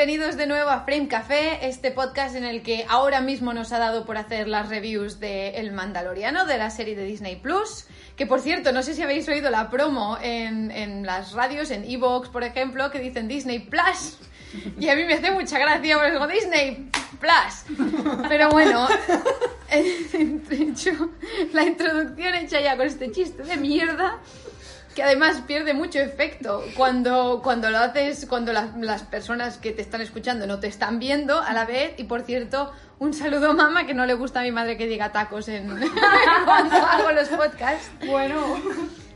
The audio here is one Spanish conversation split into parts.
Bienvenidos de nuevo a Frame Café, este podcast en el que ahora mismo nos ha dado por hacer las reviews de El Mandaloriano, de la serie de Disney Plus. Que por cierto, no sé si habéis oído la promo en, en las radios, en Evox, por ejemplo, que dicen Disney Plus. Y a mí me hace mucha gracia, porque digo Disney Plus. Pero bueno, la introducción hecha ya con este chiste de mierda, que además pierde mucho efecto cuando, cuando lo haces, cuando la- las personas que te están escuchando no te están viendo a la vez. Y por cierto, un saludo mamá, que no le gusta a mi madre que diga tacos en cuando hago los podcasts. Bueno,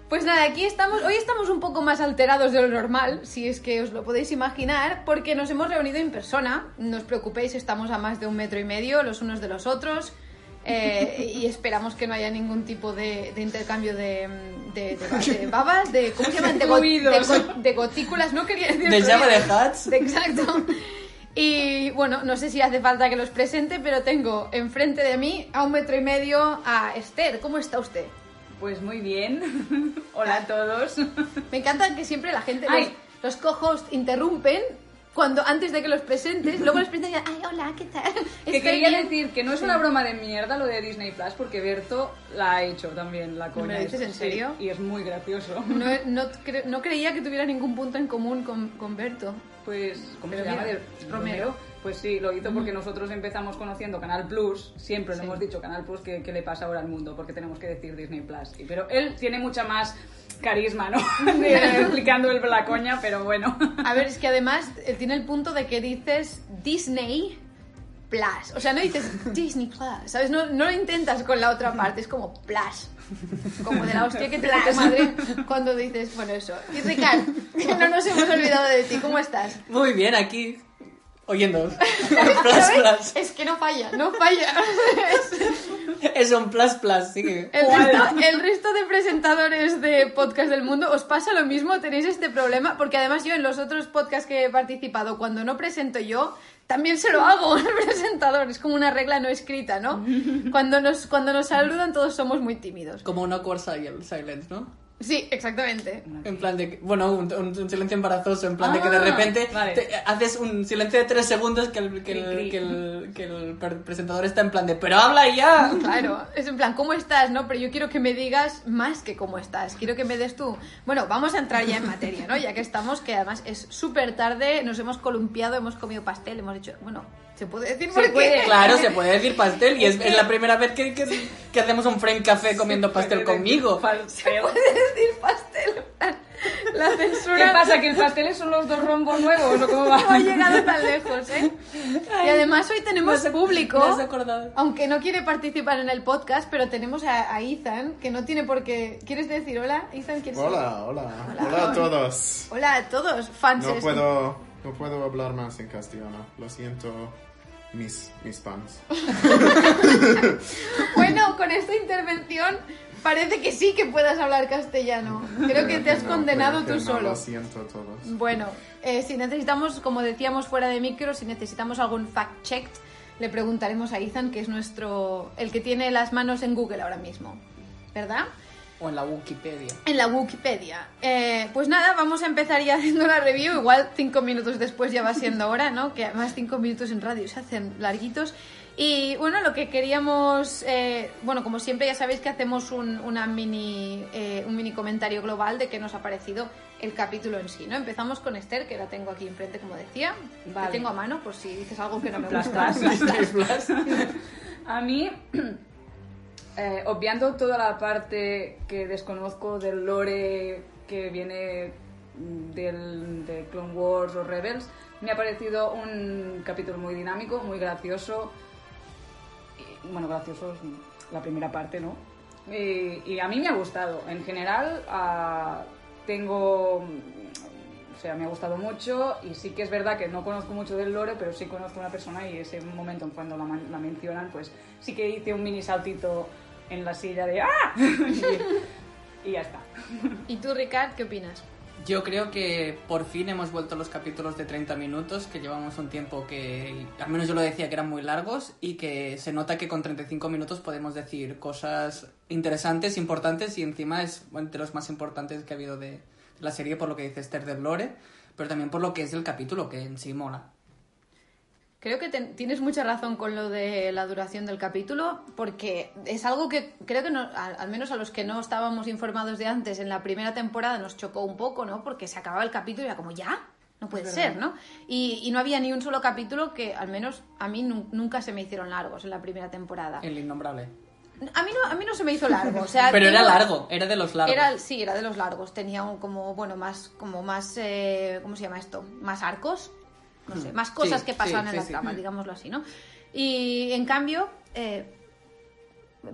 Pues nada, aquí estamos, hoy estamos un poco más alterados de lo normal, si es que os lo podéis imaginar, porque nos hemos reunido en persona. No os preocupéis, estamos a más de un metro y medio los unos de los otros. Eh, y esperamos que no haya ningún tipo de, de intercambio de, de, de- de babas, de, ¿cómo se llaman? De, go- go- de gotículas, no quería decir De llave de. Hats. Exacto. Y bueno, no sé si hace falta que los presente, pero tengo enfrente de mí a un metro y medio a Esther. ¿Cómo está usted? pues muy bien. Hola a todos. Me encanta que siempre la gente, los, los co-hosts interrumpen cuando antes de que los presentes, luego los presentan y ay, hola, ¿qué tal? Que quería bien". decir que no es una broma de mierda lo de Disney Plus, porque Berto la ha hecho también, la coña. ¿Me lo dices en sí, serio? y es muy gracioso. No, no, cre- no creía que tuviera ningún punto en común con, con Berto. Pues, ¿cómo Pero se llama? mira, De- Romero. Pues sí, lo hizo porque nosotros empezamos conociendo Canal Plus, siempre Sí. lo hemos dicho Canal Plus, que le pasa ahora al mundo, porque tenemos que decir Disney Plus. Pero él tiene mucha más carisma, ¿no? Explicando el, la coña, pero bueno. A ver, es que además eh, tiene el punto de que dices Disney Plus. O sea, no dices Disney Plus, ¿sabes? No, no lo intentas con la otra parte, es como Plus. Como de la hostia que te da tu madre cuando dices, bueno, eso. Y Ricardo, que no nos hemos olvidado de ti, ¿cómo estás? Muy bien, aquí. Oyendo. Es que no falla, no falla. Es un plus plus, sí que. El resto, el resto de presentadores de podcast del mundo, ¿os pasa lo mismo? ¿Tenéis este problema? Porque además yo en los otros podcasts que he participado, cuando no presento yo, también se lo hago al presentador. Es como una regla no escrita, ¿no? Cuando nos, cuando nos saludan todos somos muy tímidos. Como un awkward sil- silence, ¿no? Sí, exactamente. En plan de. Bueno, un, silencio embarazoso, en plan de que de Ah, repente vale. te- haces un silencio de tres segundos que el, que, el, que el- que el per- presentador está en plan de. ¡Pero habla ya! Claro, es en plan, ¿cómo estás? No, pero yo quiero que me digas más que cómo estás. Quiero que me des tú. Bueno, vamos a entrar ya en materia, ¿no? Ya que estamos, que además es súper tarde, nos hemos columpiado, hemos comido pastel, hemos dicho, bueno, ¿se puede decir qué? puede. Claro, se puede decir pastel y es, es la primera vez que, que, que hacemos un frame café comiendo pastel conmigo. Pastel. puede decir pastel. La censura ¿Qué pasa? ¿Que el pastel son los dos rombos nuevos o cómo no ha va? llegado tan lejos, ¿eh? Y además hoy tenemos Me has- público. me has acordado. Aunque no quiere participar en el podcast, pero tenemos a, a Ethan, que no tiene por qué. ¿Quieres decir hola, Ethan? ¿quieres Hola, hola, hola a todos. Hola a todos, fans. No puedo, no puedo hablar más en castellano. Lo siento, mis, mis fans. Bueno, con esta intervención parece que sí que puedas hablar castellano. Creo que te has No, condenado tú no, solo. Lo siento a todos. Bueno, eh, si necesitamos, como decíamos fuera de micro, si necesitamos algún fact check, le preguntaremos a Ethan, que es nuestro. el que tiene las manos en Google ahora mismo. ¿Verdad? O en la Wikipedia. En la Wikipedia. Eh, pues nada, vamos a empezar ya haciendo la review. Igual cinco minutos después ya va siendo hora, ¿no? Que además cinco minutos en radio se hacen larguitos. Y bueno, lo que queríamos, eh, bueno, como siempre ya sabéis que hacemos un, una mini, eh, un mini comentario global de qué nos ha parecido el capítulo en sí, ¿no? Empezamos con Esther, que la tengo aquí enfrente, como decía. Vale. La tengo a mano por si dices algo que no me gusta. A mí, eh, obviando toda la parte que desconozco del lore que viene del, de Clone Wars o Rebels, me ha parecido un capítulo muy dinámico, muy gracioso. Bueno, gracioso es la primera parte, ¿no? Y, a mí me ha gustado. En general, ah, tengo. O sea, me ha gustado mucho y sí que es verdad que no conozco mucho del lore, pero sí conozco a una persona y ese momento en cuando la, la mencionan, pues sí que hice un mini saltito en la silla de ¡Ah! y, ya está. ¿Y tú, Ricard, qué opinas? Yo creo que por fin hemos vuelto a los capítulos de 30 minutos, que llevamos un tiempo que, al menos yo lo decía, que eran muy largos y que se nota que con 35 minutos podemos decir cosas interesantes, importantes y encima es de los más importantes que ha habido de, de la serie por lo que dice Esther del Lore, pero también por lo que es el capítulo, que en sí mola. Creo que ten- tienes mucha razón con lo de la duración del capítulo, porque es algo que creo que no- al, al menos a los que no estábamos informados de antes en la primera temporada nos chocó un poco, ¿no? Porque se acababa el capítulo y era como, ¿ya? No puede ser, ¿no? Y, y no había ni un solo capítulo que, al menos a mí, nu- nunca se me hicieron largos en la primera temporada. El innombrable. A mí no, a mí no se me hizo largo, o sea... Pero era largo, era de los largos. Era, sí, era de los largos. Tenía un, como, bueno, más, como más, eh, ¿cómo se llama esto? Más arcos. No sé, más cosas Sí, que pasaban sí, en la trama, digámoslo así, ¿no? Y en cambio, eh,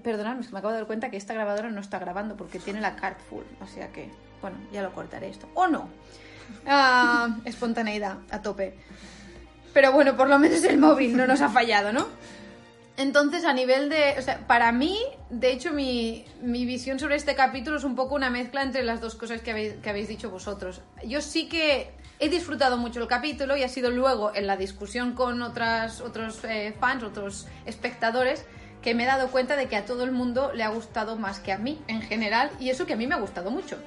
perdonadme, es que me acabo de dar cuenta que esta grabadora no está grabando porque tiene la card full. O sea que, bueno, ya lo cortaré esto. O no. Ah, espontaneidad, a tope. Pero bueno, por lo menos el móvil no nos ha fallado, ¿no? Entonces, a nivel de. O sea, para mí, de hecho, mi, mi visión sobre este capítulo es un poco una mezcla entre las dos cosas que habéis, que habéis dicho vosotros. Yo sí que he disfrutado mucho el capítulo y ha sido luego en la discusión con otras, otros eh, fans, otros espectadores, que me he dado cuenta de que a todo el mundo le ha gustado más que a mí en general y eso que a mí me ha gustado mucho.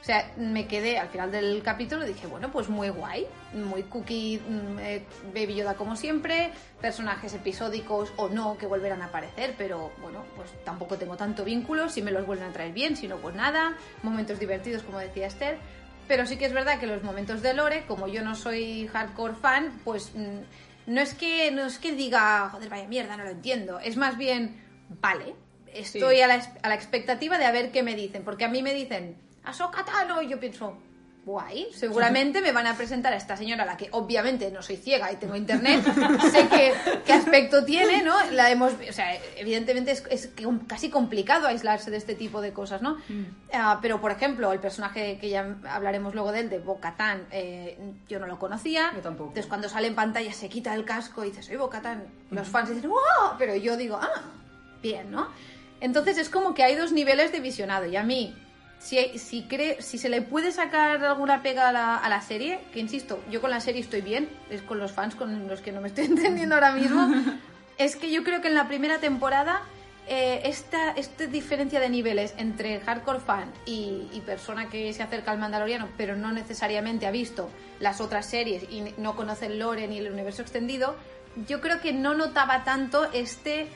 O sea, me quedé al final del capítulo y dije, bueno, pues muy guay, muy cookie, mm, eh, Baby Yoda como siempre, personajes episódicos o no que volverán a aparecer, pero bueno, pues tampoco tengo tanto vínculo, si me los vuelven a traer bien, si no, pues nada, momentos divertidos como decía Esther, pero sí que es verdad que los momentos de Lore, como yo no soy hardcore fan, pues mm, no es que no es que diga, joder, vaya mierda, no lo entiendo, es más bien, vale, estoy a, la, a la expectativa de a ver qué me dicen, porque a mí me dicen, Ahsoka Tano, y yo pienso, guay, seguramente me van a presentar a esta señora, a la que obviamente no soy ciega y tengo internet, sé qué, qué aspecto tiene, ¿no? La hemos, o sea, evidentemente es, es casi complicado aislarse de este tipo de cosas, ¿no? Ah, pero, por ejemplo, el personaje que ya hablaremos luego de él, de Bo-Katan, eh, yo no lo conocía. Yo tampoco. Entonces, cuando sale en pantalla se quita el casco y dice, soy Bo-Katan. Los fans dicen, ¡wow! Pero yo digo, ah, bien, ¿no? Entonces es como que hay dos niveles de visionado y a mí, si, si, cre- si se le puede sacar alguna pega a la, a la serie, que insisto, yo con la serie estoy bien, es con los fans con los que no me estoy entendiendo ahora mismo, es que yo creo que en la primera temporada eh, esta, esta diferencia de niveles entre hardcore fan y, y persona que se acerca al Mandaloriano, pero no necesariamente ha visto las otras series y no conoce el lore ni el universo extendido, yo creo que no notaba tanto este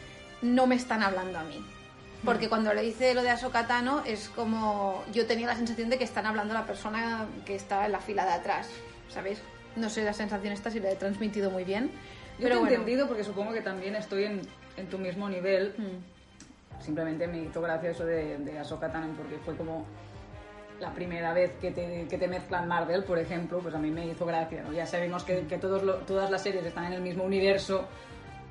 no me están hablando a mí. Porque cuando le dice lo de Ahsoka Tano es como yo tenía la sensación de que están hablando a la persona que está en la fila de atrás, ¿sabéis? No sé la sensación esta si la he transmitido muy bien. Yo pero te he bueno. entendido porque supongo que también estoy en, en tu mismo nivel. Mm. Simplemente me hizo gracia eso de, de Ahsoka Tano porque fue como la primera vez que te, que te mezclan Marvel, por ejemplo, pues a mí me hizo gracia. ¿no? Ya sabemos que, que todos lo- todas las series están en el mismo universo,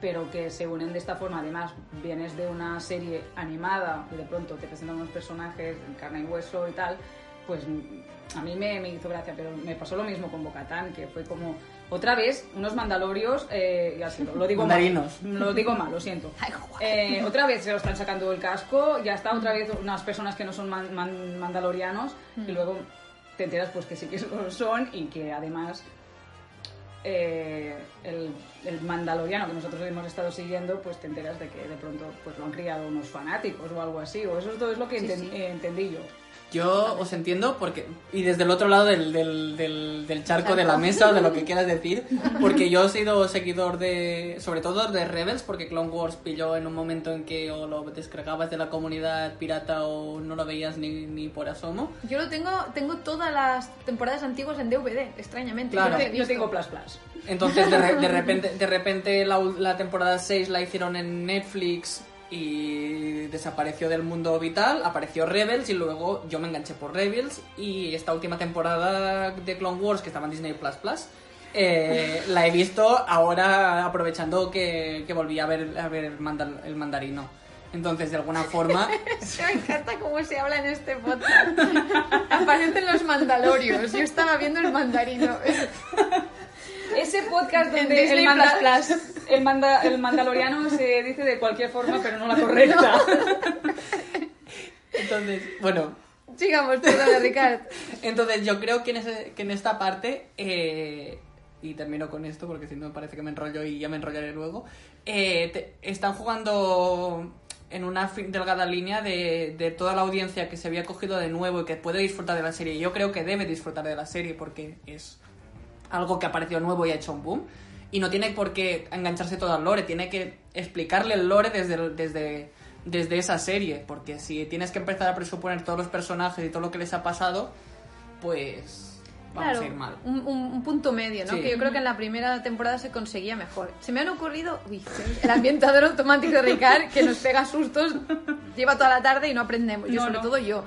pero que se unen de esta forma. Además, vienes de una serie animada y de pronto te presentan unos personajes en carne y hueso y tal, pues mm, a mí me, me hizo gracia. Pero me pasó lo mismo con Bocatán, que fue como otra vez unos mandalorios, eh, ya sé, lo, lo digo Mandarinos. mal, lo digo mal, lo siento. Eh, otra vez se lo están sacando el casco, ya está otra vez unas personas que no son man- man- mandalorianos y luego te enteras pues que sí que lo son y que además eh, el, el mandaloriano que nosotros hemos estado siguiendo pues te enteras de que de pronto pues lo han criado unos fanáticos o algo así o eso es todo es lo que Sí, enten- sí. eh, entendí yo. Yo os entiendo porque y desde el otro lado del, del, del, del charco de la mesa o de lo que quieras decir, porque yo he sido seguidor de, sobre todo de Rebels, porque Clone Wars pilló en un momento en que o lo descargabas de la comunidad pirata o no lo veías ni, ni por asomo. Yo lo tengo, tengo todas las temporadas antiguas en DVD, extrañamente. Claro. Yo tengo Plus Plus. Entonces de, re- de repente, de repente la, ul- la temporada 6 la hicieron en Netflix y desapareció del mundo vital, apareció Rebels y luego yo me enganché por Rebels y esta última temporada de Clone Wars que estaba en Disney Plus Plus eh, la he visto ahora aprovechando que, que volví a ver, a ver mandal- el mandarino. Entonces, de alguna forma, Me encanta cómo se habla en este podcast. Aparecen los mandalorios. Yo estaba viendo el mandarino. Ese podcast donde el, manda- Plus el, manda- el mandaloriano se dice de cualquier forma, pero no la correcta. entonces, bueno, Sigamos, perdona, Ricard. Entonces yo creo que en, ese- que en esta parte, eh, y termino con esto porque si no me parece que me enrollo y ya me enrollaré luego, eh, te- están jugando en una delgada línea de, de toda la audiencia que se había cogido de nuevo y que puede disfrutar de la serie. Yo creo que debe disfrutar de la serie porque es algo que ha aparecido nuevo y ha hecho un boom. Y no tiene por qué engancharse todo al lore, tiene que explicarle el lore desde, desde, desde esa serie. Porque si tienes que empezar a presuponer todos los personajes y todo lo que les ha pasado, pues vamos Claro, a ir mal. Un, un- un punto medio, ¿no? Sí. Que yo creo que en la primera temporada se conseguía mejor. Se me han ocurrido. Uy, el ambientador automático de Ricard que nos pega sustos, lleva toda la tarde y no aprendemos. Yo, No, sobre no. todo yo.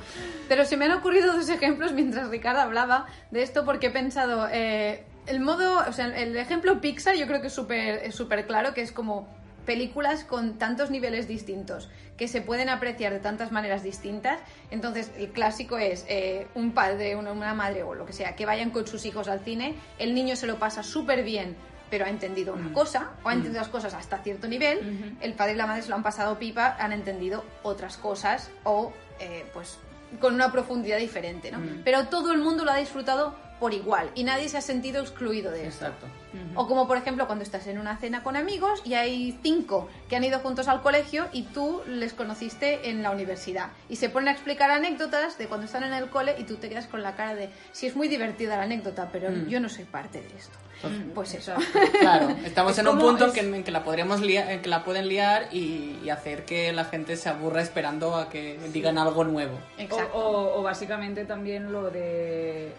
Pero se me han ocurrido dos ejemplos mientras Ricard hablaba de esto porque he pensado. eh, el modo. O sea, el ejemplo Pixar yo creo que es súper es súper claro, que es como películas con tantos niveles distintos que se pueden apreciar de tantas maneras distintas. Entonces, el clásico es eh, un padre, una, una madre o lo que sea, que vayan con sus hijos al cine, el niño se lo pasa súper bien, pero ha entendido una cosa, o ha entendido las cosas hasta cierto nivel, el padre y la madre se lo han pasado pipa, han entendido otras cosas, o eh, pues con una profundidad diferente, ¿no? Pero todo el mundo lo ha disfrutado por igual y nadie se ha sentido excluido de esto. Exacto. O como por ejemplo cuando estás en una cena con amigos y hay cinco que han ido juntos al colegio y tú les conociste en la universidad. Y se ponen a explicar anécdotas de cuando están en el cole y tú te quedas con la cara de, sí es muy divertida la anécdota, pero Mm. yo no soy parte de esto. Pues eso. Claro, estamos Es en un punto es- que, en que la podremos liar- en que la pueden liar y, y hacer que la gente se aburra esperando a que digan algo nuevo. Exacto. O, o- o básicamente también lo de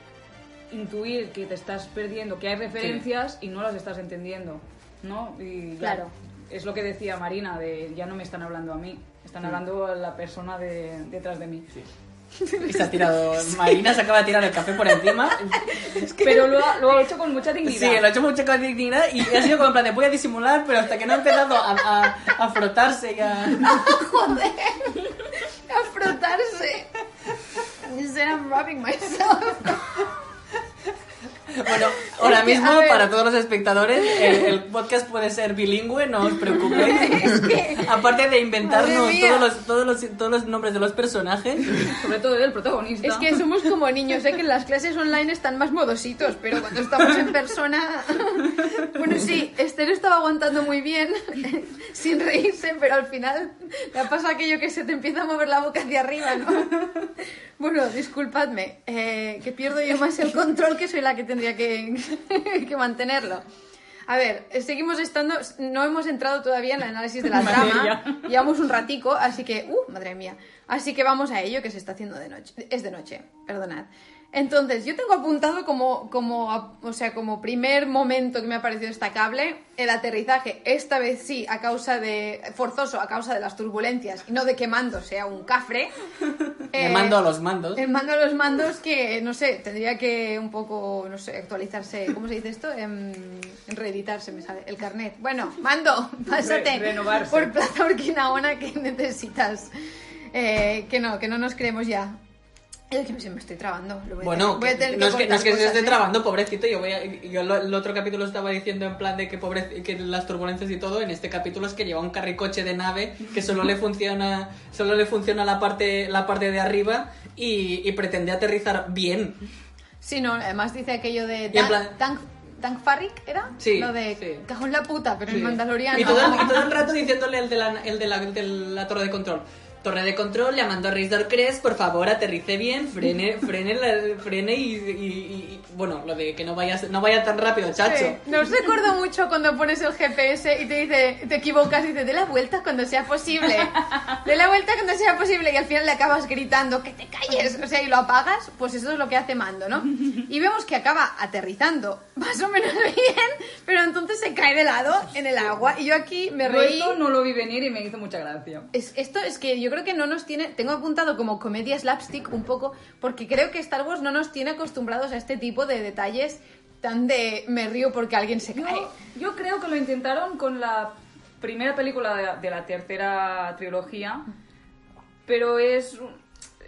intuir que te estás perdiendo, que hay referencias y no las estás entendiendo, ¿no? Y ya, Claro. Es lo que decía Marina, de ya no me están hablando a mí, están hablando a la persona de, detrás de mí. Y se ha tirado. Marina se acaba de tirar el café por encima. Pero lo ha, lo ha hecho con mucha Sí, dignidad. lo ha hecho con dignidad y ha sido como en plan de voy a disimular, pero hasta que no ha empezado a, a- a frotarse y a. Joder, a frotarse. He said I'm rubbing myself. Bueno, ahora Es que, mismo para todos los espectadores el, el podcast puede ser bilingüe, no os preocupéis. Aparte de inventarnos todos los, todos, los, todos los nombres de los personajes. Sobre todo del protagonista. Es que somos como niños, sé que en las clases online están más modositos, pero cuando estamos en persona... Bueno, sí, Esther estaba aguantando muy bien, sin reírse, pero al final le pasa aquello que se te empieza a mover la boca hacia arriba, ¿no? Bueno, disculpadme, eh, que pierdo yo más el control que soy la que tendría que, que mantenerlo. A ver, seguimos estando, no hemos entrado todavía en el análisis de la trama, llevamos un ratico, así que, uh, madre mía, así que vamos a ello que se está haciendo de noche, es de noche, perdonad. Entonces, yo tengo apuntado como, como, o sea, como primer momento que me ha parecido destacable el aterrizaje, esta vez sí, a causa de, forzoso, a causa de las turbulencias, y no de que mando sea un cafre. Me Eh, mando a los mandos. el mando a los mandos que, no sé, tendría que un poco, no sé, actualizarse, ¿cómo se dice esto? En, en reeditarse me sale, el carnet. Bueno, mando, pásate Re- por Plaza Urquinaona que necesitas. Eh, que no, que no nos creemos ya. Es que me estoy trabando. lo voy a Bueno, tener- voy a que- tener no, es que, no es que se esté ¿eh? trabando, pobrecito. Yo, voy a- yo lo- el otro capítulo estaba diciendo en plan de que, pobre, que las turbulencias y todo. En este capítulo es que lleva un carricoche de nave que solo le funciona solo le funciona la parte, la parte de arriba y, y pretende aterrizar bien. Sí, no, además dice aquello de Tank, plan- Tank, Tank Farrick, ¿era? Sí, Lo de sí. cajón la puta, pero Sí. el mandaloriano. Y todo, el, y todo el rato diciéndole el de la, el de la, el de la torre de control. Torre de control, llamando a Reisdor Crest, por favor, aterrice bien, frene, frene, la- frene y, y- y- y- bueno, lo de que no vayas, no vaya tan rápido, chacho. Sí, Nos recuerdo mucho cuando pones el GPS y te dice, te equivocas y dice, de la vuelta cuando sea posible. De la vuelta cuando sea posible y al final le acabas gritando, que te calles. O sea, y lo apagas, pues eso es lo que hace Mando, ¿no? Y vemos que acaba aterrizando más o menos bien, pero entonces se cae de lado en el agua. Y yo aquí me reí. esto no lo vi venir y me hizo mucha gracia. Es, esto es que yo creo que no nos tiene, tengo apuntado como comedia slapstick un poco, porque creo que Star Wars no nos tiene acostumbrados a este tipo de detalles tan de me río porque alguien se cae. Yo, yo creo que lo intentaron con la primera película de, de la tercera trilogía, pero es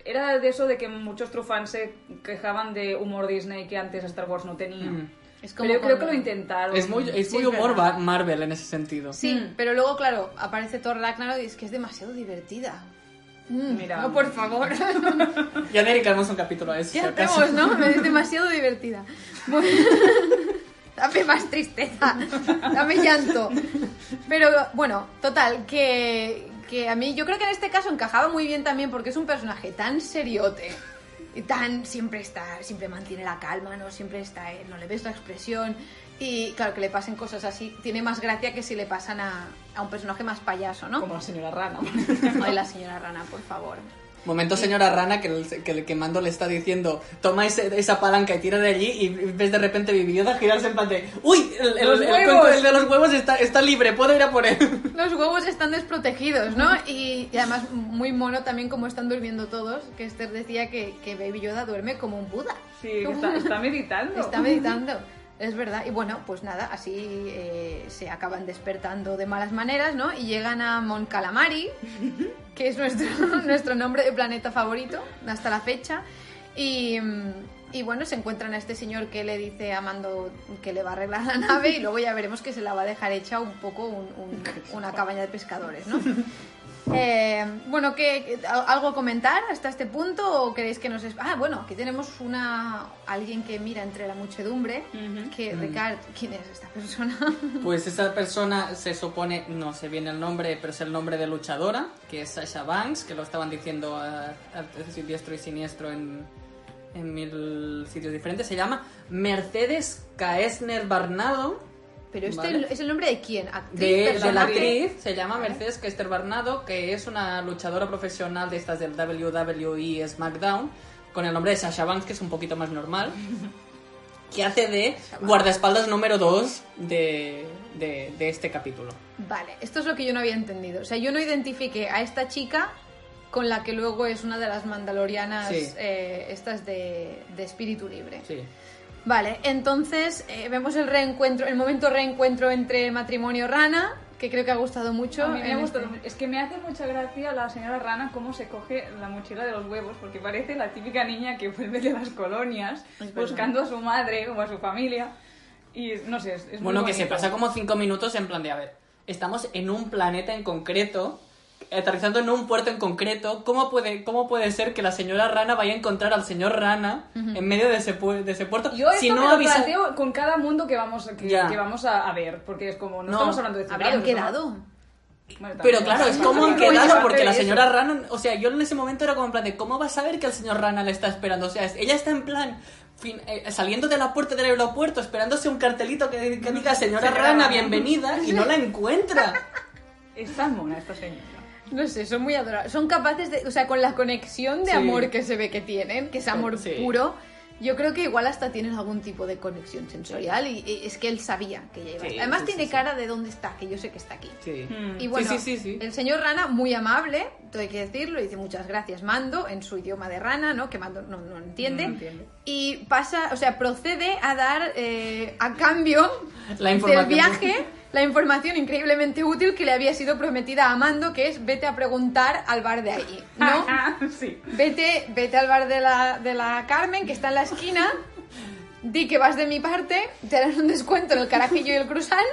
era de eso de que muchos true fans se quejaban de humor Disney que antes Star Wars no tenía. Mm. Es Pero yo creo que lo intentaron. Es muy, es Sí, muy humor Marvel en ese sentido. Sí, Mm. pero luego, claro, aparece Thor Ragnarok y es que es demasiado divertida. Mm, Mira. No, por favor. Ya dedicamos un capítulo a eso. si ya ¿no? Es demasiado divertida. Bueno, dame más tristeza, dame llanto. Pero bueno, total, que, que a mí yo creo que en este caso encajaba muy bien también porque es un personaje tan seriote y tan siempre está, siempre mantiene la calma, no siempre está, eh, no le ves la expresión y claro que le pasen cosas así tiene más gracia que si le pasan a, a un personaje más payaso, ¿no? Como la señora Rana. Ay, la señora Rana, por favor. Momento señora Rana que el, que el que mando le está diciendo toma ese- esa palanca y tira de allí y ves de repente Baby Yoda girarse en plan de ¡Uy! El, el- ¡Los el cuenco del de los huevos está, está libre, puedo ir a por él. Los huevos están desprotegidos, ¿no? Y, y además muy mono también como están durmiendo todos, que Esther decía que, que Baby Yoda duerme como un Buda. Sí, está, está meditando. Está meditando. Es verdad. Y bueno, pues nada, así eh, se acaban despertando de malas maneras, ¿no? Y llegan a Mon Calamari, que es nuestro, nuestro nombre de planeta favorito hasta la fecha. Y, y bueno, se encuentran a este señor que le dice a Mando que le va a arreglar la nave y luego ya veremos que se la va a dejar hecha un poco un- un- una cabaña de pescadores, ¿no? Eh, bueno, ¿qué, qué- al- ¿algo a comentar hasta este punto o queréis que nos... es- Ah, bueno, aquí tenemos una alguien que mira entre la muchedumbre, que Ricard, ¿quién es esta persona? Pues esa persona se supone, no sé bien el nombre, pero es el nombre de luchadora, que es Sasha Banks, que lo estaban diciendo a, a diestro y siniestro en, en mil sitios diferentes. Se llama Mercedes Kaesner Barnado. Pero este Vale. es el nombre de quién? ¿Actriz? De, de la actriz se llama Mercedes Kester Barnado, que es una luchadora profesional de estas del WWE SmackDown, con el nombre de Sasha Banks, que es un poquito más normal, que hace de guardaespaldas número 2 de, de, de este capítulo. Vale, esto es lo que yo no había entendido. O sea, yo no identifiqué a esta chica con la que luego es una de las mandalorianas Sí. eh, estas de, de espíritu libre. Sí. Vale, entonces eh, vemos el reencuentro, el momento reencuentro entre matrimonio Rana, que creo que ha gustado mucho. A mí me ha gustado. este- Es que me hace mucha gracia la señora Rana cómo se coge la mochila de los huevos, porque parece la típica niña que vuelve de las colonias Es verdad. buscando a su madre o a su familia. Y no sé, es, es muy Bueno, que se pasa como 5 minutos en plan de, a ver, estamos en un planeta en concreto, aterrizando en un puerto en concreto, ¿cómo puede, cómo puede ser que la señora Rana vaya a encontrar al señor Rana en medio de ese, pu- de ese puerto? Yo esto si me no lo avisa... planteo con cada mundo que vamos, que, vamos a, a ver, porque es como, no, No, estamos hablando de Habrían quedado. Pero claro, es como han quedado, porque la señora Rana, o sea, yo en ese momento era como en plan de, ¿cómo va a saber que el señor Rana le está esperando? O sea, es- ella está en plan, fin- eh, saliendo de la puerta del aeropuerto, esperándose un cartelito que, que diga, señora Señora Rana, Rana. bienvenida, y no la encuentra. Es tan mona esta señora. No sé, son muy adorables. Son capaces de, o sea, con la conexión de Sí. amor que se ve que tienen, que es amor Sí. puro, yo creo que igual hasta tienen algún tipo de conexión sensorial y, y es que él sabía que ella iba a Sí. Además sí, tiene sí, sí. cara de dónde está, que yo sé que está aquí. Sí. Mm. Y bueno, sí, sí, sí, sí. el señor Rana, muy amable, todo hay que decirlo, dice muchas gracias Mando, en su idioma de Rana, ¿no? Que Mando no, no entiende. No entiende. Y pasa, o sea, procede a dar eh, a cambio La del viaje la información increíblemente útil que le había sido prometida a Mando, que es vete a preguntar al bar de allí, ¿no? sí. Vete, vete al bar de la, de la Carmen, que está en la esquina, di que vas de mi parte, te harán un descuento en el carajillo y el cruzán,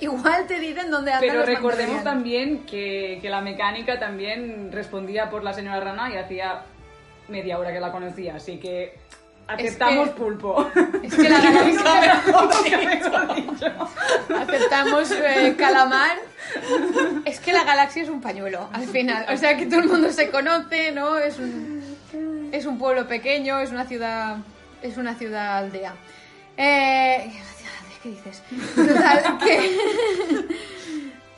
igual te dicen dónde andan Pero los recordemos también que, que la mecánica también respondía por la señora Rana y hacía media hora que la conocía, así que aceptamos que- pulpo. Es que la mejor dicho. aceptamos eh, calamar Es que la galaxia es un pañuelo, al final. O sea, que todo el mundo se conoce, ¿no? Es un, es un pueblo pequeño, es una ciudad, es una ciudad aldea. Eh, ¿Qué dices? Total, que...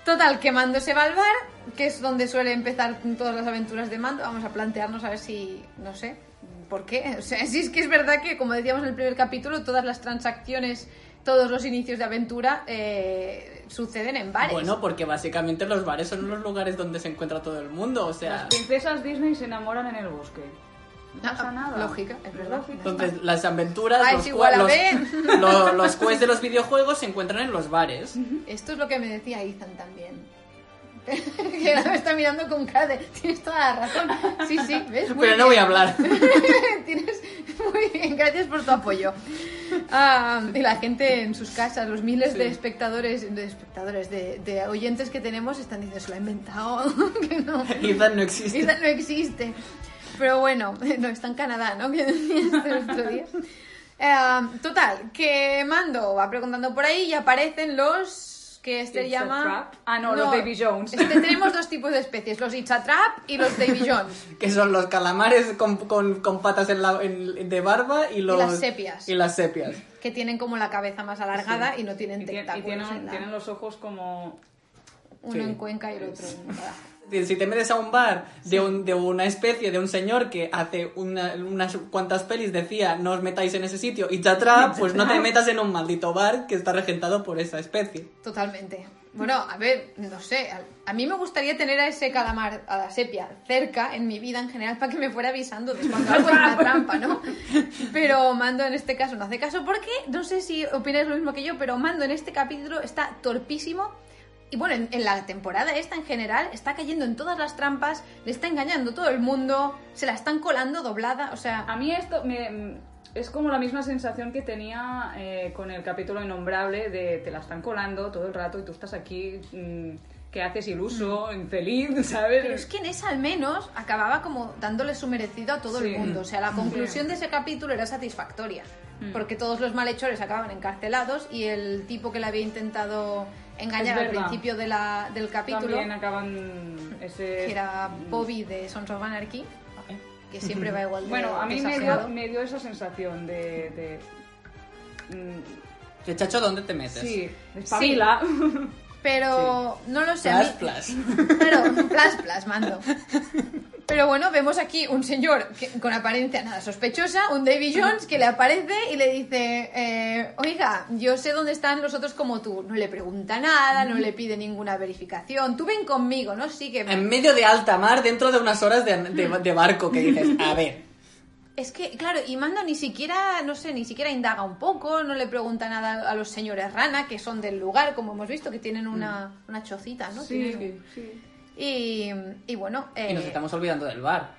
Total, que Mando se va al bar, que es donde suele empezar todas las aventuras de Mando. Vamos a plantearnos a ver si, no sé, ¿por qué? O sea, sí es que es verdad que, como decíamos en el primer capítulo, todas las transacciones, todos los inicios de aventura eh, suceden en bares. Bueno, porque básicamente los bares son los lugares donde se encuentra todo el mundo, o sea... Las princesas Disney se enamoran en el bosque. No pasa Ah, nada. lógica, es verdad. Entonces, las aventuras, Ah, los, los, quests de los videojuegos se encuentran en los bares. Esto es lo que me decía Ethan también. que ahora me está mirando con cara de... Tienes toda la razón. Sí, sí, ¿ves? Muy Pero no voy a hablar. Tienes muy bien, gracias por tu apoyo. Ah, y la gente en sus casas, los miles de espectadores, de espectadores, de, de oyentes que tenemos están diciendo, se lo ha inventado, que no, Ethan no existe. Ethan no existe. Pero bueno, no, está en Canadá, ¿no? Que decías el otro día. Eh, total, que Mando va preguntando por ahí y aparecen los que a llama... trap. Ah, no, los Davy Jones. Este, tenemos dos tipos de especies, los It's a Trap y los Davy Jones. Que son los calamares con, con, con patas en la- en- de barba y los... las sepias. Y las sepias. que tienen como la cabeza más alargada y no tienen Y, tien- y tentáculos. tienen, en la- tienen los ojos como... Uno Sí. en Cuenca y el otro en Badajoz. Si te metes a un bar de, un- de una especie, de un señor que hace una- unas cuantas pelis decía no os metáis en ese sitio y te atrapa, pues no te metas en un maldito bar que está regentado por esa especie. Totalmente. Bueno, a ver, no sé. A, a mí me gustaría tener a ese calamar, a la sepia, cerca en mi vida en general para que me fuera avisando de cuando algo es una trampa, ¿no? Pero Mando en este caso no hace caso porque, no sé si opináis lo mismo que yo, pero Mando en este capítulo está torpísimo. Y bueno, en, en la temporada esta en general está cayendo en todas las trampas, le está engañando todo el mundo, se la están colando doblada, o sea... A mí esto me, es como la misma sensación que tenía eh, con el capítulo innombrable de te la están colando todo el rato y tú estás aquí, mm, ¿qué haces iluso, infeliz, ¿sabes? Pero es que en esa al menos acababa como dándole su merecido a todo Sí. el mundo. O sea, la conclusión de ese capítulo era satisfactoria. Mm. Porque todos los malhechores acababan encarcelados y el tipo que le había intentado engañar al principio de la- del capítulo, También acaban ese... que era Bobby de Sons of Anarchy, que siempre va igual de Bueno, a mí me dio, me dio esa sensación de... de mm, chacho, ¿dónde te metes? sí, espabila. Pero no lo sé. Plas, mí- plas. Pero, plas, plas, mando. Pero bueno, vemos aquí un señor que- con apariencia nada sospechosa, un Davy Jones, que le aparece y le dice, eh, oiga, yo sé dónde están los otros como tú. No le pregunta nada, no le pide ninguna verificación. Tú ven conmigo, ¿no? Sí que... En medio de alta mar, dentro de unas horas de, de- de barco, que dices, a ver, Es que, claro, y Mando ni siquiera, no sé, ni siquiera indaga un poco, no le pregunta nada a los señores Rana, que son del lugar, como hemos visto, que tienen una, una chocita, ¿no? Sí, Tienen- sí. Y, y bueno... y nos eh, estamos olvidando del bar.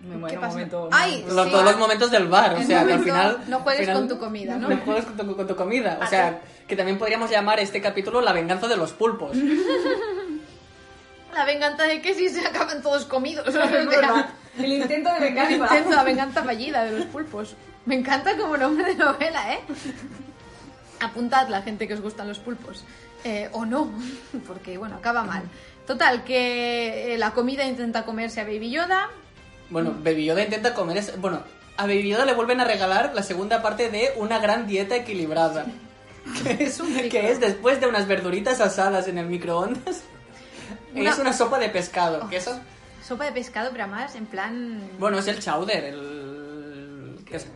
Me ¿Qué muero un momento. Ay, Los- Sí. Todos los momentos del bar, o El sea, que al final... no juegues al final- con tu comida, ¿no? No juegues con tu, con tu comida. O Ah, sea, que también podríamos llamar este capítulo La venganza de los pulpos. La venganza de que si se acaban todos comidos. Es verdad. El intento de El venganza. intento, la venganza fallida de los pulpos. Me encanta como nombre de novela, ¿eh? Apuntad la gente que os gustan los pulpos. Eh, o no, porque bueno, acaba mal. Total, que eh, la comida intenta comerse a Baby Yoda. Bueno, Baby Yoda intenta comer... Bueno, a Baby Yoda le vuelven a regalar la segunda parte de una gran dieta equilibrada. Que es, un que es después de unas verduritas asadas en el microondas. Una- Es una sopa de pescado. Que eso... Sopa de pescado, pero además en plan... Bueno, es el chowder, el... que es-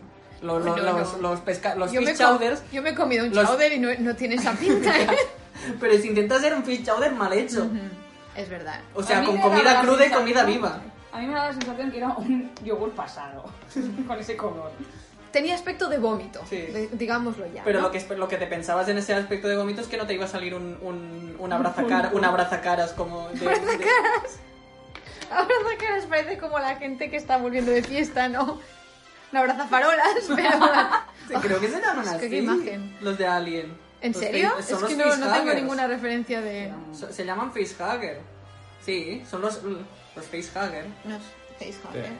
lo- lo- Bueno, los, no. los, pesca- los yo, fish chowders, yo me he comido un los- chowder y no, no tiene esa pinta, ¿eh? pero si intenta hacer un fish chowder mal hecho. Es verdad. O sea, con comida cruda y comida viva. A mí me da la sensación que era un yogur pasado. con ese color. Tenía aspecto de vómito, Sí. de- digámoslo ya. Pero ¿no? lo, que, lo que te pensabas en ese aspecto de vómito es que no te iba a salir un, un, un abrazacar, un abrazacaras como... De, de- Abraza caras parece como la gente que está volviendo de fiesta, ¿no? No abraza farolas, pero... Sí, creo que se llaman Es que así. qué imagen. Los de Alien. ¿En Los serio? face- Es son los que no, no tengo ninguna referencia de... So- Se llaman facehugger. Sí, son los, los facehugger. No, Facehugger.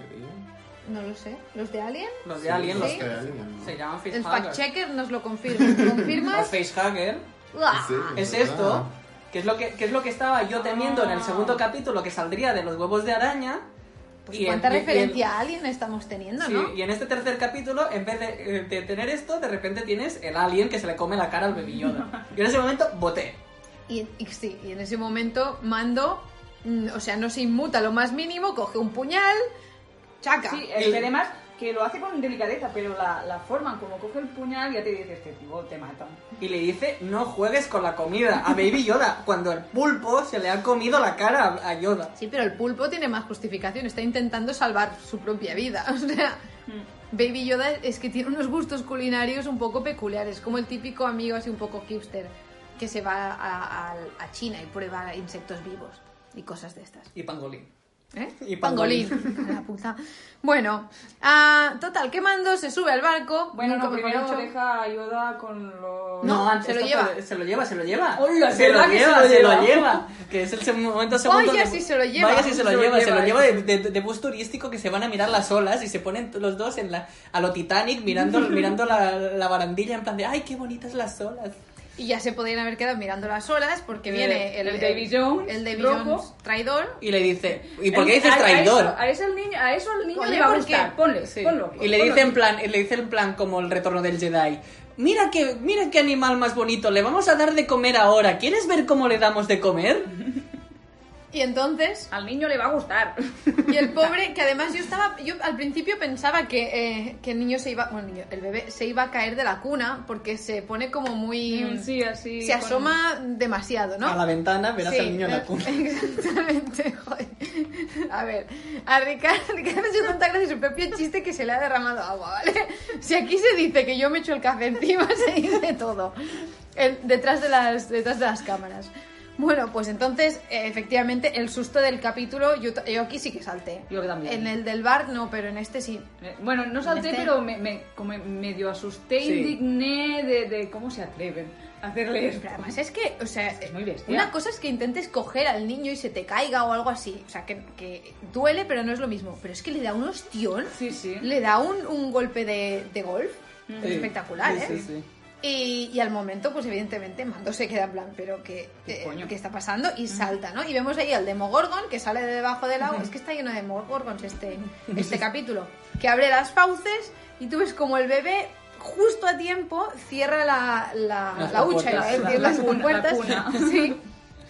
No lo sé. ¿Los de Alien? Los de Alien, los Sí. que de Alien. se llaman El facehugger. fact-checker nos lo confirma. ¿Te Los confirmas? Sí, es verdad. esto. Que es lo que, que es lo que estaba yo temiendo en el segundo capítulo que saldría de los huevos de araña. Pues Y cuánta y- y en- referencia a Alien estamos teniendo, Sí, ¿no? y en este tercer capítulo, en vez de, eh, de tener esto, de repente tienes el alien que se le come la cara al Baby Yoda. Yo en ese momento voté. Y, y sí, y en ese momento Mando, mm, o sea, no se inmuta lo más mínimo, coge un puñal, chaca. Sí, es que además que lo hace con delicadeza, pero la, la forma en como coge el puñal ya te dice, este tipo te mata. Y le dice, no juegues con la comida a Baby Yoda, cuando el pulpo se le ha comido la cara a a Yoda. Sí, pero el pulpo tiene más justificación, está intentando salvar su propia vida. O sea, Baby Yoda es que tiene unos gustos culinarios un poco peculiares, como el típico amigo así un poco hipster que se va a, a- a China y prueba insectos vivos y cosas de estas. Y pangolín. ¿Eh? Y pangolín. La puta. Bueno, ah, total, que Mando se sube al barco. Bueno, nunca no, mejor primero dicho. deja a Yoda con los... No, antes se lo lleva. Se lo lleva, se lo lleva. Hola, se lo ¿verdad que lleva, se lo se lo lleva? lleva. Que es el momento segundo. Vaya de- si se lo lleva. Vaya si se lo Se lo lleva, se lo lleva, lleva de, de- de bus turístico que se van a mirar las olas y se ponen los dos en la, a lo Titanic mirando, mirando la, la barandilla en plan de ¡ay, qué bonitas las olas! Y ya se podrían haber quedado mirando las olas porque El- viene el, el Davy Jones, el Davy rojo. Jones traidor. Y le dice, ¿y por qué dices a- a traidor? eso- A, eso el niño, a eso al niño Ponle le va a gustar. qué. Ponle, Sí. ponlo. Y le ponlo. dice en plan, y le dice en plan como el retorno del Jedi. Mira que, mira qué animal más bonito, le vamos a dar de comer ahora. ¿Quieres ver cómo le damos de comer? Y entonces, Al niño le va a gustar. y el pobre, que además yo estaba, yo al principio pensaba que, eh, que el niño se iba, bueno, el niño, el bebé se iba a caer de la cuna porque se pone como muy, Mm, sí, así. se con- asoma demasiado, ¿no? A la ventana verás Sí, al niño en la eh, cuna. Exactamente, joder. A ver, a Ricardo, Ricardo ha hecho tanta gracia su propio chiste que se le ha derramado agua, ¿vale? Si aquí se dice que yo me echo el café encima, se dice todo. El- detrás, de las, detrás de las cámaras. Bueno, pues entonces, eh, efectivamente, el susto del capítulo, yo, yo aquí sí que salté. Yo también. En el del bar no, pero en este sí. Eh, Bueno, no salté, Este- pero me, me- como medio asusté, Sí. indigné de, de cómo se atreven a hacerle esto. Pero además es que, o sea, Es muy bestia. una cosa es que intentes coger al niño y se te caiga o algo así. O sea, que, que duele, pero no es lo mismo. Pero es que le da un ostión, Sí, sí. le da un, un golpe de, de golf. Sí. Espectacular, Sí, ¿eh? sí, sí. Y, y al momento, pues evidentemente, Mando se queda en plan, pero ¿qué, ¿Qué eh, está pasando? Y salta, ¿no? Y vemos ahí al Demogorgon que sale de debajo del agua. Es que está lleno de Demogorgons este, este capítulo. Que abre las fauces y tú ves como el bebé justo a tiempo cierra la, la, la hucha, a decir, La- la las compuertas. Sí.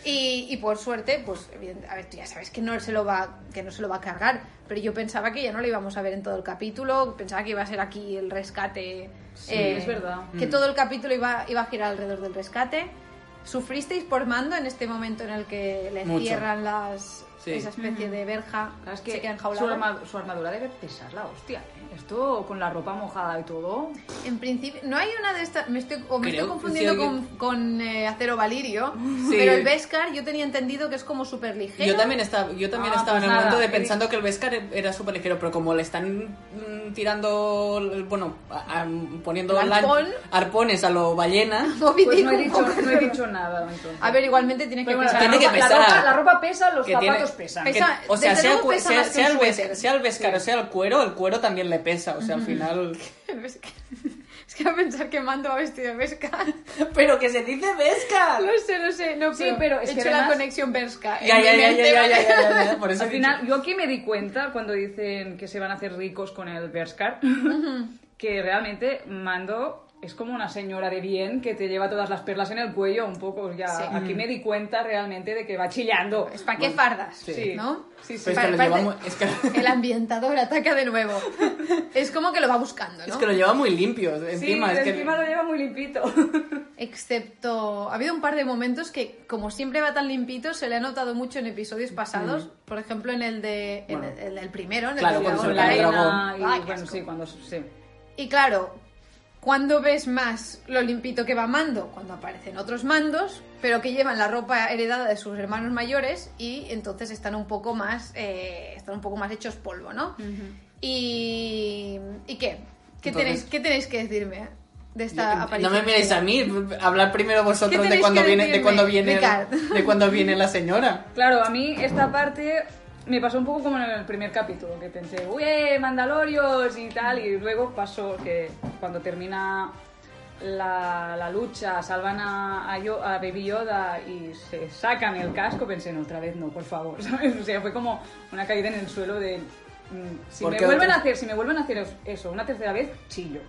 Y, y por suerte, pues, evidente- a ver, tú ya sabes que no se lo va, que no se lo va a cargar, pero yo pensaba que ya no lo íbamos a ver en todo el capítulo, pensaba que iba a ser aquí el rescate. Sí, eh, es verdad. Que Mm. todo el capítulo iba, iba a girar alrededor del rescate. ¿Sufristeis por mando en este momento en el que le Mucho. cierran las Sí. esa especie de verja? Claro, es que se queda su, enjaulado? arma- su armadura debe pesar la hostia. ¿eh? Esto con la ropa mojada y todo. En principio, no hay una de estas. Me estoy, o me Creo estoy confundiendo sí con, con, eh, acero valirio. Sí. Pero el Beskar yo tenía entendido que es como súper ligero. Yo también estaba, yo también Ah, estaba pues en el nada, momento de pensando que el Beskar era súper ligero, pero como le están mm, tirando, bueno, a- a- poniendo El arpones a lo ballena, Pues no he dicho, poco. no he dicho nada. entonces. A ver, igualmente tiene que bueno, pesar. Tiene que ropa, pesar. La ropa, la ropa pesa, los que tiene- zapatos pesan. que- Pesa- o sea, sea, sea- sea el el o sea el cuero, el cuero también le pesa, o sea, al final... Es que, a pensar que Mando va vestido de Beskar. Pero que se dice Beskar. No sé, no sé. No, Sí, pero es he que hecho la además- conexión Berska. Ya, ya, ya, ya, ya, ya, ya, ya, por eso Al he dicho- final, yo aquí me di cuenta cuando dicen que se van a hacer ricos con el Berskar, que realmente Mando es como una señora de bien que te lleva todas las perlas en el cuello un poco. Ya Sí. aquí me di cuenta realmente de que va chillando. Es para qué fardas, Sí. ¿no? Sí, sí. Pero es que lo Para- lleva parte- muy- es que- El ambientador ataca de nuevo. Es como que lo va buscando, ¿no? Es que lo lleva muy limpio, Sí, encima. es que... encima lo lleva muy limpito. Excepto, ha habido un par de momentos que, como siempre va tan limpito, se le ha notado mucho en episodios pasados. Por ejemplo, en el de, en el, primero, en el Claro, de cuando se dragón. arena y, bueno, asco. sí, cuando sí. Y claro, ¿cuándo ves más lo limpito que va Mando? Cuando aparecen otros mandos, pero que llevan la ropa heredada de sus hermanos mayores y entonces están un poco más, eh, están un poco más hechos polvo, ¿no? y, ¿Y qué? ¿Qué, Entonces- tenéis, ¿Qué tenéis que decirme de esta No aparición? me miréis a mí, hablar primero ¿Qué vosotros de cuando viene, de cuando viene, de cuando viene la señora. Claro, a mí esta parte me pasó un poco como en el primer capítulo, que pensé, uy, Mandalorios y tal, y luego pasó que cuando termina la, la lucha, salvan a, a, Yo- a Baby Yoda y se sacan el casco, pensé, no, otra vez no, por favor, ¿sabes? O sea, fue como una caída en el suelo de... mm, Si me vuelven a hacer, si me vuelven a hacer eso una tercera vez, chillo.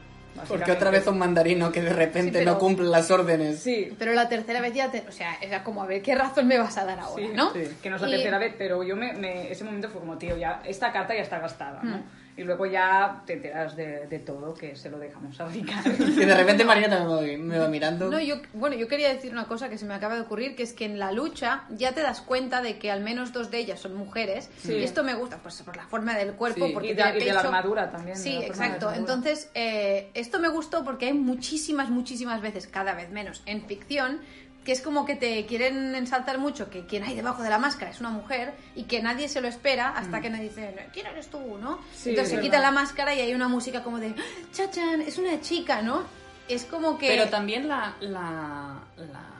Porque otra vez un mandarino que de repente Sí, pero- no cumple las órdenes. Sí, Pero la tercera vez ya te... O sea, era como, a ver, ¿qué razón me vas a dar ahora, Sí, no? sí, que no es la Y- tercera vez, pero yo me, me- ese momento fue como, tío, ya esta carta ya está gastada, ¿no? Y luego ya te enteras de, de todo, que se lo dejamos a Ricardo. Y de repente Marina también me va, me va mirando. No, yo, bueno, yo quería decir una cosa que se me acaba de ocurrir, que es que en la lucha ya te das cuenta de que al menos dos de ellas son mujeres. Sí. Y esto me gusta, pues por la forma del cuerpo, Sí. porque Y de- tiene y de la armadura también, Sí, exacto. Entonces, eh, esto me gustó porque hay muchísimas, muchísimas veces, cada vez menos, en ficción, que es como que te quieren ensaltar mucho que quien hay debajo de la máscara es una mujer y que nadie se lo espera hasta que nadie dice, ¿quién eres tú? ¿no? Mm. Sí, Entonces es se quita la máscara y hay una música como de, chachan, es una chica, ¿no? Es como que... Pero también la, la, la-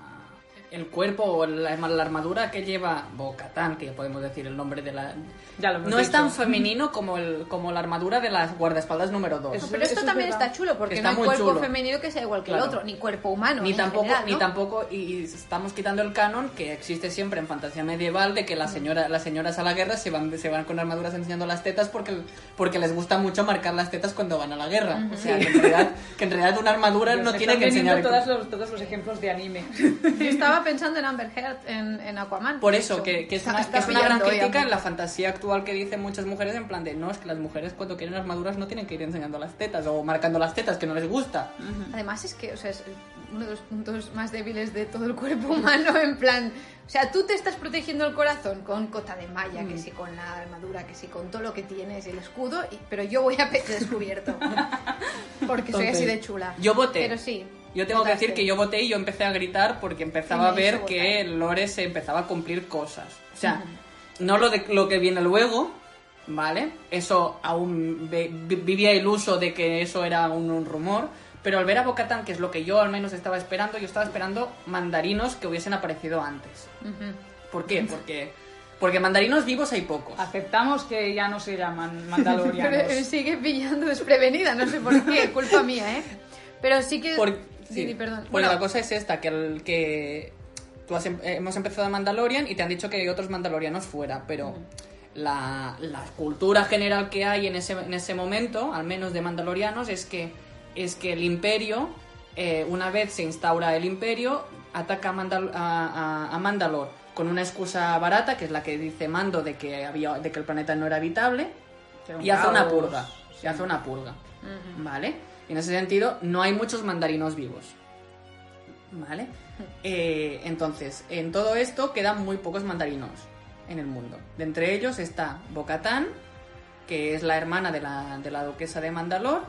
el cuerpo o la, la armadura que lleva Bocatán, que ya podemos decir el nombre de la... Ya lo hemos no es tan femenino como, el, como la armadura de las guardaespaldas número 2. Eso- Pero esto es también está chulo porque Está no hay cuerpo chulo. femenino que sea igual que Claro. el otro, ni cuerpo humano. ni tampoco, general, ni tampoco, y y estamos quitando el canon que existe siempre en fantasía medieval de que las, señora, las señoras a la guerra se van, se van con armaduras enseñando las tetas porque, porque les gusta mucho marcar las tetas cuando van a la guerra. O sea, que en, realidad, que en realidad una armadura Dios, no tiene que enseñar... todos los, todos los ejemplos de anime. Yo estaba pensando en Amber Heard, en, en Aquaman. Por eso, que, que es una, que es una gran crítica en la fantasía actual que dicen muchas mujeres en plan de no, es que las mujeres cuando quieren armaduras no tienen que ir enseñando las tetas o marcando las tetas que no les gusta. Además es que, o sea, es uno de los puntos más débiles de todo el cuerpo humano, en plan... O sea, tú te estás protegiendo el corazón con cota de malla, Mm. que sí con la armadura, que sí con todo lo que tienes, el escudo, y- pero yo voy a pecho descubierto. Porque soy así de chula. yo voté. Pero sí. Yo tengo que decir que yo voté y yo empecé a gritar porque empezaba a ver que. Lore se empezaba a cumplir cosas. O sea, no lo, de, lo que viene luego, ¿vale? Eso aún ve- vi- vivía iluso de que eso era un, un rumor. Pero al ver a Bocatán, que es lo que yo al menos estaba esperando, yo estaba esperando mandarinos que hubiesen aparecido antes. Ujú. ¿Por qué? Porque, porque mandarinos vivos hay pocos. Aceptamos que ya no se llaman Pero mandalorianos. me sigue pillando desprevenida, no sé por qué, culpa mía, ¿eh? Pero sí que... Por- Sí, sí. sí, perdón. Bueno, Bueno, la cosa es esta, que, el, que tú has em- hemos empezado a Mandalorian y te han dicho que hay otros mandalorianos fuera, pero la, la cultura general que hay en ese, en ese momento, al menos de mandalorianos, es que, es que el imperio, eh, una vez se instaura el imperio, ataca a, Mandal- a, a- a Mandalor con una excusa barata, que es la que dice Mando de que, había, de que el planeta no era habitable, y hace una purga. Y hace una purga. ¿Vale? Y en ese sentido, no hay muchos mandarinos vivos. ¿Vale? Eh, entonces, en todo esto quedan muy pocos mandarinos en el mundo. De entre ellos está Bocatán, que es la hermana de la, de la duquesa de Mandalor,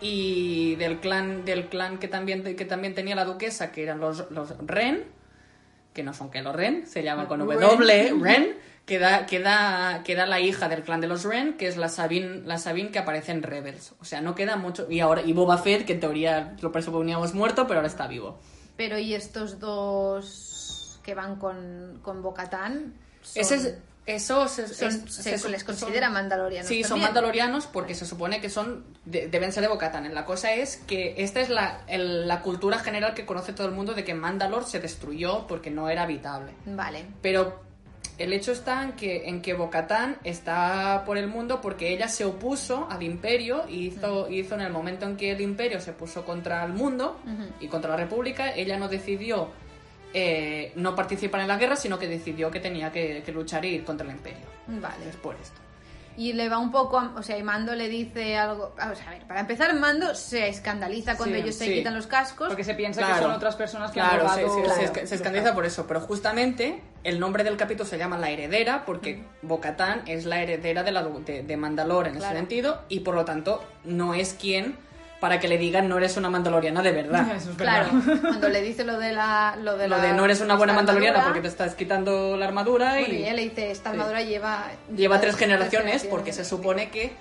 y del clan, del clan que, también, que también tenía la duquesa, que eran los, los Ren, que no son que los Ren, se llaman con. W, Ren, da, que, da, que da la hija del clan de los Ren, que es la Sabine, la Sabine que aparece en Rebels. O sea, no queda mucho. Y ahora, y Boba Fett, que en teoría lo presuponíamos muerto, pero ahora está vivo. pero ¿y estos dos que van con, con Bocatán? Ese es- esos es- son- es- se les son- considera mandalorianos Sí, son mandalorianos porque se supone que son de- deben ser de Bocatán. La cosa es que esta es la, el- la cultura general que conoce todo el mundo de que Mandalor se destruyó porque no era habitable. Vale. Pero el hecho está en que, en que Bocatán está por el mundo porque ella se opuso al imperio y hizo, hizo en el momento en que el imperio se puso contra el mundo y contra la república, ella no decidió eh, no participar en la guerra, sino que decidió que tenía que, que luchar y ir contra el imperio. Vale. Es por esto. Y le va un poco, a- o sea, y Mando le dice algo, vamos a ver, para empezar Mando se escandaliza cuando Sí, ellos se sí. quitan los cascos. Porque se piensa Claro. que son otras personas que Claro, han robado... Claro. se escandaliza por eso, pero justamente el nombre del capítulo se llama La Heredera porque Bocatán es la heredera de, la, de, de Mandalor en ese sentido y por lo tanto no es quien para que le digan no eres una mandaloriana de verdad. Eso es verdad. Claro, cuando le dice lo de la... Lo de, Lo la- de no eres una buena mandaloriana armadura, porque te estás quitando la armadura bueno, y y ella le dice, esta Sí. armadura lleva... lleva tres generaciones porque se supone que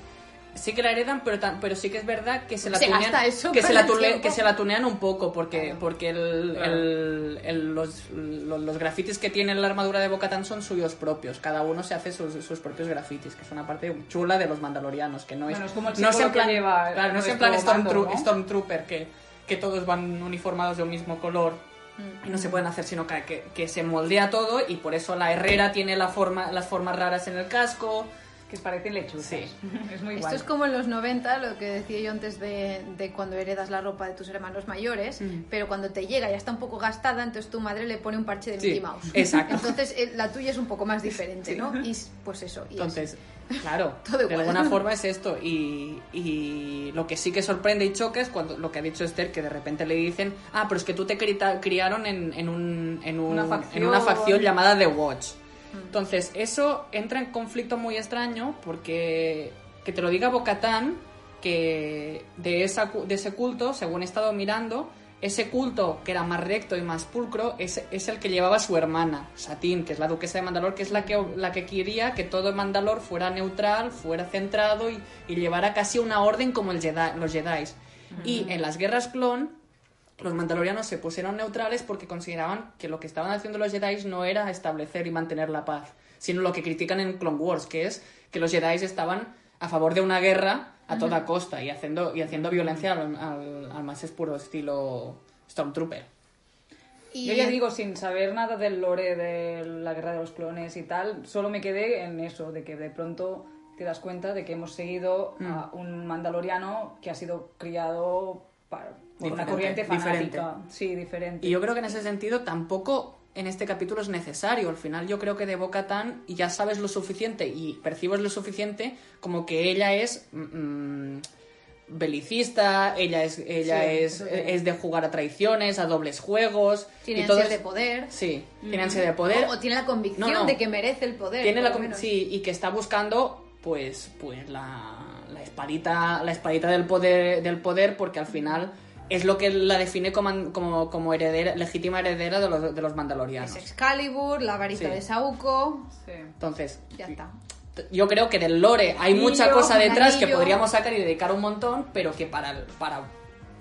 sí que la heredan, pero, tan- pero sí que es verdad que se la Se tunean, que se la, tule- que se la tunean un poco porque, Claro. porque el- Claro. el- el- los, los, los grafitis que tiene la armadura de Bocatán son suyos propios. Cada uno se hace sus, sus propios grafitis, que es una parte chula de los mandalorianos, que no es, Bueno, es como el no es en símbolo que plan, lleva claro, no es en plan nuestro mando, Stormtru- ¿no? Stormtrooper que, que todos van uniformados de un mismo color y no se pueden hacer sino que, que, que se moldea todo y por eso la herrera tiene la forma, las formas raras en el casco. Que parecen lechuzas. Sí. es muy Esto es como en los 90, lo que decía yo antes de, de cuando heredas la ropa de tus hermanos mayores, Mm. pero cuando te llega ya está un poco gastada, entonces tu madre le pone un parche de Sí, Mickey Mouse. exacto. Entonces eh, la tuya es un poco más diferente, ¿no? Y pues eso. y es- Entonces, claro, Todo de alguna forma es esto. Y, y lo que sí que sorprende y choca es cuando lo que ha dicho Esther, que de repente le dicen, ah, pero es que tú te criaron en, en, un, en, un- Una facción. en una facción llamada The Watch. Entonces, eso entra en conflicto muy extraño porque que te lo diga Bocatán, que de, esa, de ese culto, según he estado mirando, ese culto que era más recto y más pulcro es, es el que llevaba su hermana, Satín, que es la duquesa de Mandalor, que es la que, la que quería que todo Mandalor fuera neutral, fuera centrado y, y llevara casi una orden como el Jedi, los Jedi. Y en las guerras clon, los mandalorianos se pusieron neutrales porque consideraban que lo que estaban haciendo los Jedi no era establecer y mantener la paz, sino lo que critican en Clone Wars, que es que los Jedi estaban a favor de una guerra a toda costa y haciendo, y haciendo violencia al, al- al más puro estilo Stormtrooper. y Yo ya digo, sin saber nada del lore de la guerra de los clones y tal, solo me quedé en eso, de que de pronto te das cuenta de que hemos seguido Mm. a un mandaloriano que ha sido criado para, una corriente fanática. diferente. Sí, diferente. Y yo creo que en ese sentido tampoco en este capítulo es necesario. Al final yo creo que de Boca Tan ya sabes lo suficiente y percibes lo suficiente como que ella es mm, belicista, ella es ella Sí, es, es de jugar a traiciones, a dobles juegos. tiene y todo ansias es- de poder. Sí, tiene ansia de poder. O, o tiene la convicción No, no. de que merece el poder. Tiene la menos. sí, y que está buscando pues pues la, la espadita la espadita del poder del poder porque al final es lo que la define como, como, como heredera, legítima heredera de los, de los mandalorianos. Es Excalibur, la varita Sí. de Sauco. Sí. Entonces, Ya está. yo creo que del lore hay Anillo, mucha cosa detrás que podríamos sacar y dedicar un montón, pero que para, para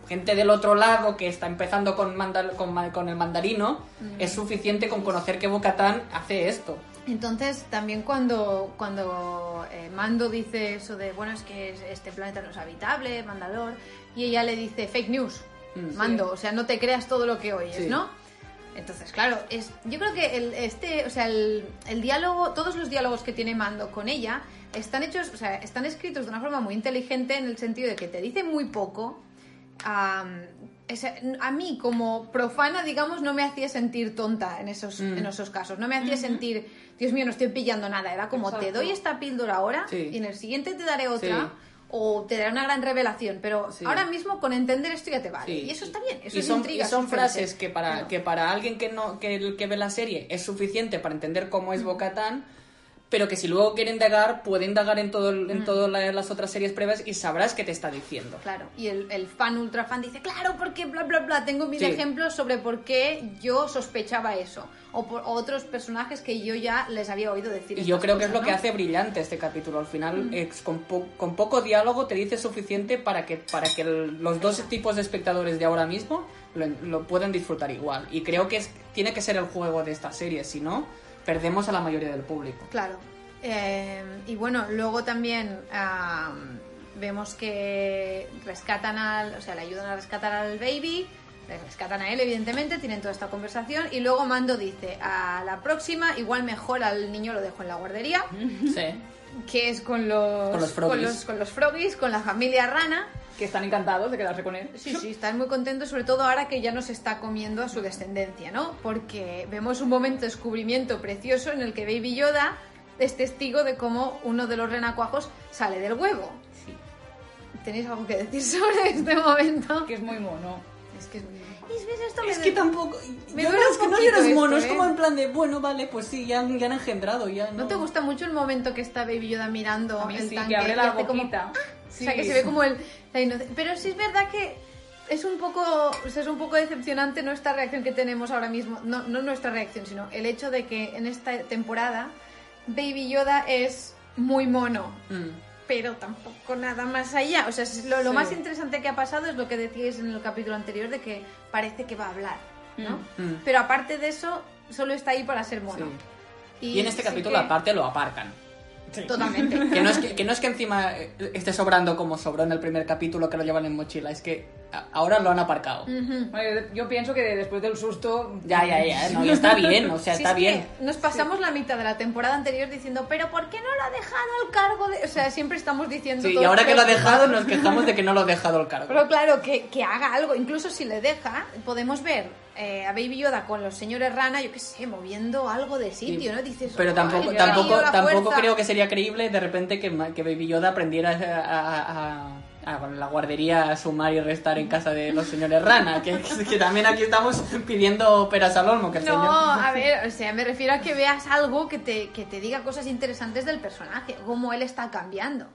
gente del otro lado que está empezando con, mandal- con, con el mandarino, Mm. es suficiente con conocer que Bocatán hace esto. Entonces, también cuando, cuando eh, Mando dice eso de, bueno, es que es- este planeta no es habitable, Mandalor, y ella le dice fake news, Mm, Mando, o sea, no te creas todo lo que oyes, Sí. ¿no? Entonces, claro, es, yo creo que el, este, o sea, el, el diálogo, todos los diálogos que tiene Mando con ella están hechos, o sea, están escritos de una forma muy inteligente en el sentido de que te dice muy poco. am, ese- a mí como profana, digamos, no me hacía sentir tonta en esos, Mm. en esos casos. No me hacía sentir, Dios mío, no estoy pillando nada. Era como, te Exacto. doy esta píldora ahora Sí. y en el siguiente te daré otra. Sí. O te daré una gran revelación, pero Sí. ahora mismo con entender esto ya te vale. Sí. Y eso está bien, eso y es son, intriga, y son frases que para, que para alguien que no que, que ve la serie es suficiente para entender cómo es Bocatán, pero que si luego quiere indagar, puede indagar en todo en todas la- las otras series previas y sabrás qué te está diciendo. Claro, y el, el fan ultra fan dice, claro, porque bla, bla, bla, tengo mil Sí. ejemplos sobre por qué yo sospechaba eso. O por o otros personajes que yo ya les había oído decir. Y yo creo que es cosas, lo que hace brillante este capítulo. Al final, es con, po- con poco diálogo te dice suficiente para que, para que el- los dos tipos de espectadores de ahora mismo lo, lo puedan disfrutar igual. Y creo que es, tiene que ser el juego de esta serie, si no, perdemos a la mayoría del público. Claro. Eh, y bueno, luego también vemos que rescatan al. O sea, le ayudan a rescatar al baby. Le rescatan a él, evidentemente, tienen toda esta conversación. Y luego Mando dice: A la próxima, igual mejor al niño lo dejo en la guardería. Sí. Que es con los, Con los froggies. con los, con los froggies, con la familia rana. Que están encantados de quedarse con él. Sí, sí, están muy contentos, sobre todo ahora que ya nos está comiendo a su descendencia, ¿no? Porque vemos un momento de descubrimiento precioso en el que Baby Yoda es testigo de cómo uno de los renacuajos sale del huevo. Sí. ¿Tenéis algo que decir sobre este momento? Que es muy mono. Es que es muy... ¿Y ves esto? Es que tampoco. me yo duele no, un es que no poquito eres mono, esto, es como ¿eh? en plan de, bueno, vale, pues sí, ya, han- ya han engendrado, ya no. ¿No te gusta mucho el momento que está Baby Yoda mirando A mí el sí, tanque que abre y la hace como- boquita. O sea, que se ve como el, la Pero sí es verdad que es un poco o sea, es un poco decepcionante nuestra reacción que tenemos ahora mismo. No, no nuestra reacción, sino el hecho de que en esta temporada Baby Yoda es muy mono. Mm. Pero tampoco nada más allá. O sea, lo, lo Sí. más interesante que ha pasado es lo que decíais en el capítulo anterior de que parece que va a hablar, ¿no? Mm. Pero aparte de eso, solo está ahí para ser mono. Sí. Y en este sí capítulo, que- aparte, lo aparcan. Totalmente. Que no, es que, que no es que encima eh, esté sobrando como sobró en el primer capítulo que lo llevan en mochila, es que ahora lo han aparcado. Bueno, yo, yo pienso que después del susto... Ya, ya, ya, no, y está bien, o sea, Si está es que bien. nos pasamos la mitad de la temporada anterior diciendo, pero ¿por qué no lo ha dejado al cargo de...? O sea, siempre estamos diciendo... Sí, y ahora que lo ha dejado nos quejamos de que no lo ha dejado el cargo. Pero claro, que, que haga algo. Incluso si le deja, podemos ver eh, a Baby Yoda con los señores rana, yo qué sé, moviendo algo de sitio, ¿no? Dices, Pero "Ay, tampoco, tampoco, tampoco fuerza". creo que sería creíble de repente que, que Baby Yoda aprendiera a, a- a- a, bueno, la guardería sumar y restar en casa de los señores Rana, que, que también aquí estamos pidiendo peras al olmo, que el No, señor... a ver, o sea, me refiero a que veas algo que te, que te diga cosas interesantes del personaje, cómo él está cambiando.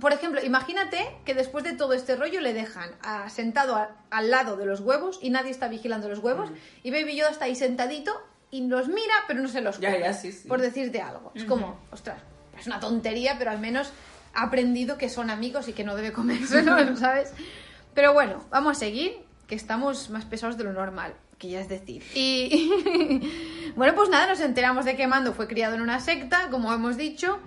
Por ejemplo, imagínate que después de todo este rollo le dejan a- sentado a- al lado de los huevos y nadie está vigilando los huevos y Baby Yoda está ahí sentadito y los mira pero no se los Ya, come, ya, sí, sí. por decirte algo. Es como, ostras, es una tontería, pero al menos ha aprendido que son amigos y que no debe comérselo, ¿sabes? Pero bueno, vamos a seguir, que estamos más pesados de lo normal, que ya es decir. Y bueno, pues nada, nos enteramos de que Mando fue criado en una secta, como hemos dicho.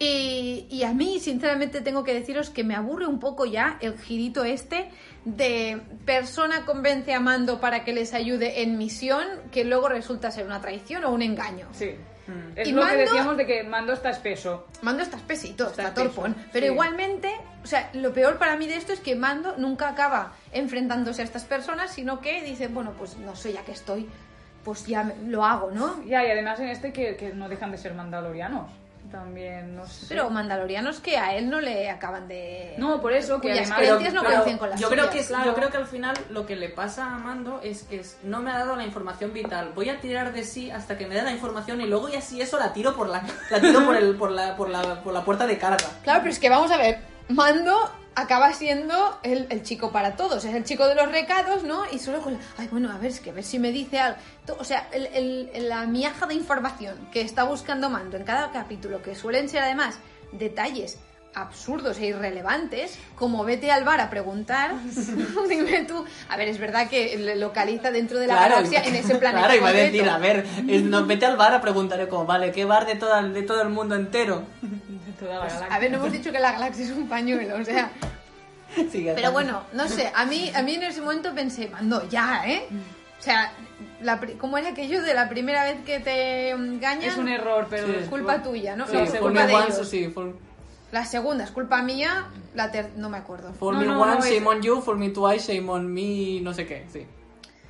Y, y a mí, sinceramente, tengo que deciros que me aburre un poco ya el girito este de persona convence a Mando para que les ayude en misión, que luego resulta ser una traición o un engaño. Sí. Es Y lo Mando- que decíamos de que Mando está espeso. Mando está espesito, está, torpón. Pero sí. igualmente, o sea, lo peor para mí de esto es que Mando nunca acaba enfrentándose a estas personas, sino que dice, bueno, pues no sé, ya que estoy, pues ya me- lo hago, ¿no? Ya, y además en este que, que no dejan de ser mandalorianos. También, no sé. Pero mandalorianos que a él no le acaban de... No, por eso, que además- creencias no Pero coinciden con las yo creo que es- claro. yo creo que al final lo que le pasa a Mando es que es- no me ha dado la información vital. Voy a tirar de sí hasta que me dé la información y luego ya si eso la tiro por la la tiro por el por la por la, por la puerta de carga. Claro, pero es que vamos a ver, Mando acaba siendo el, el chico para todos, es el chico de los recados, ¿no? Y solo con la, ay, bueno, a ver, es que a ver si me dice algo. O sea, el- el- la miaja de información que está buscando Mando en cada capítulo, que suelen ser además detalles absurdos e irrelevantes, como vete al bar a preguntar, dime tú, a ver, es verdad que localiza dentro de la galaxia en ese planeta Claro, iba a decir, a ver, vete al bar a preguntarle como, vale, ¿qué bar de, toda, de todo el mundo entero? Toda la galaxia. A ver, no hemos dicho que la galaxia es un pañuelo, o sea... Sí, Pero bueno, no sé, a mí, a mí en ese momento pensé, mando, ya, ¿eh? O sea, la, pri- ¿cómo era aquello de la primera vez que te engañan? Es un error, pero Sí. es culpa tuya, ¿no? Sí, No, es culpa me de once, ellos. sí, full, La segunda es culpa mía, la ter... no me acuerdo. No, me no, once, no, es- shame on you, full me twice, shame on me, no sé qué, sí.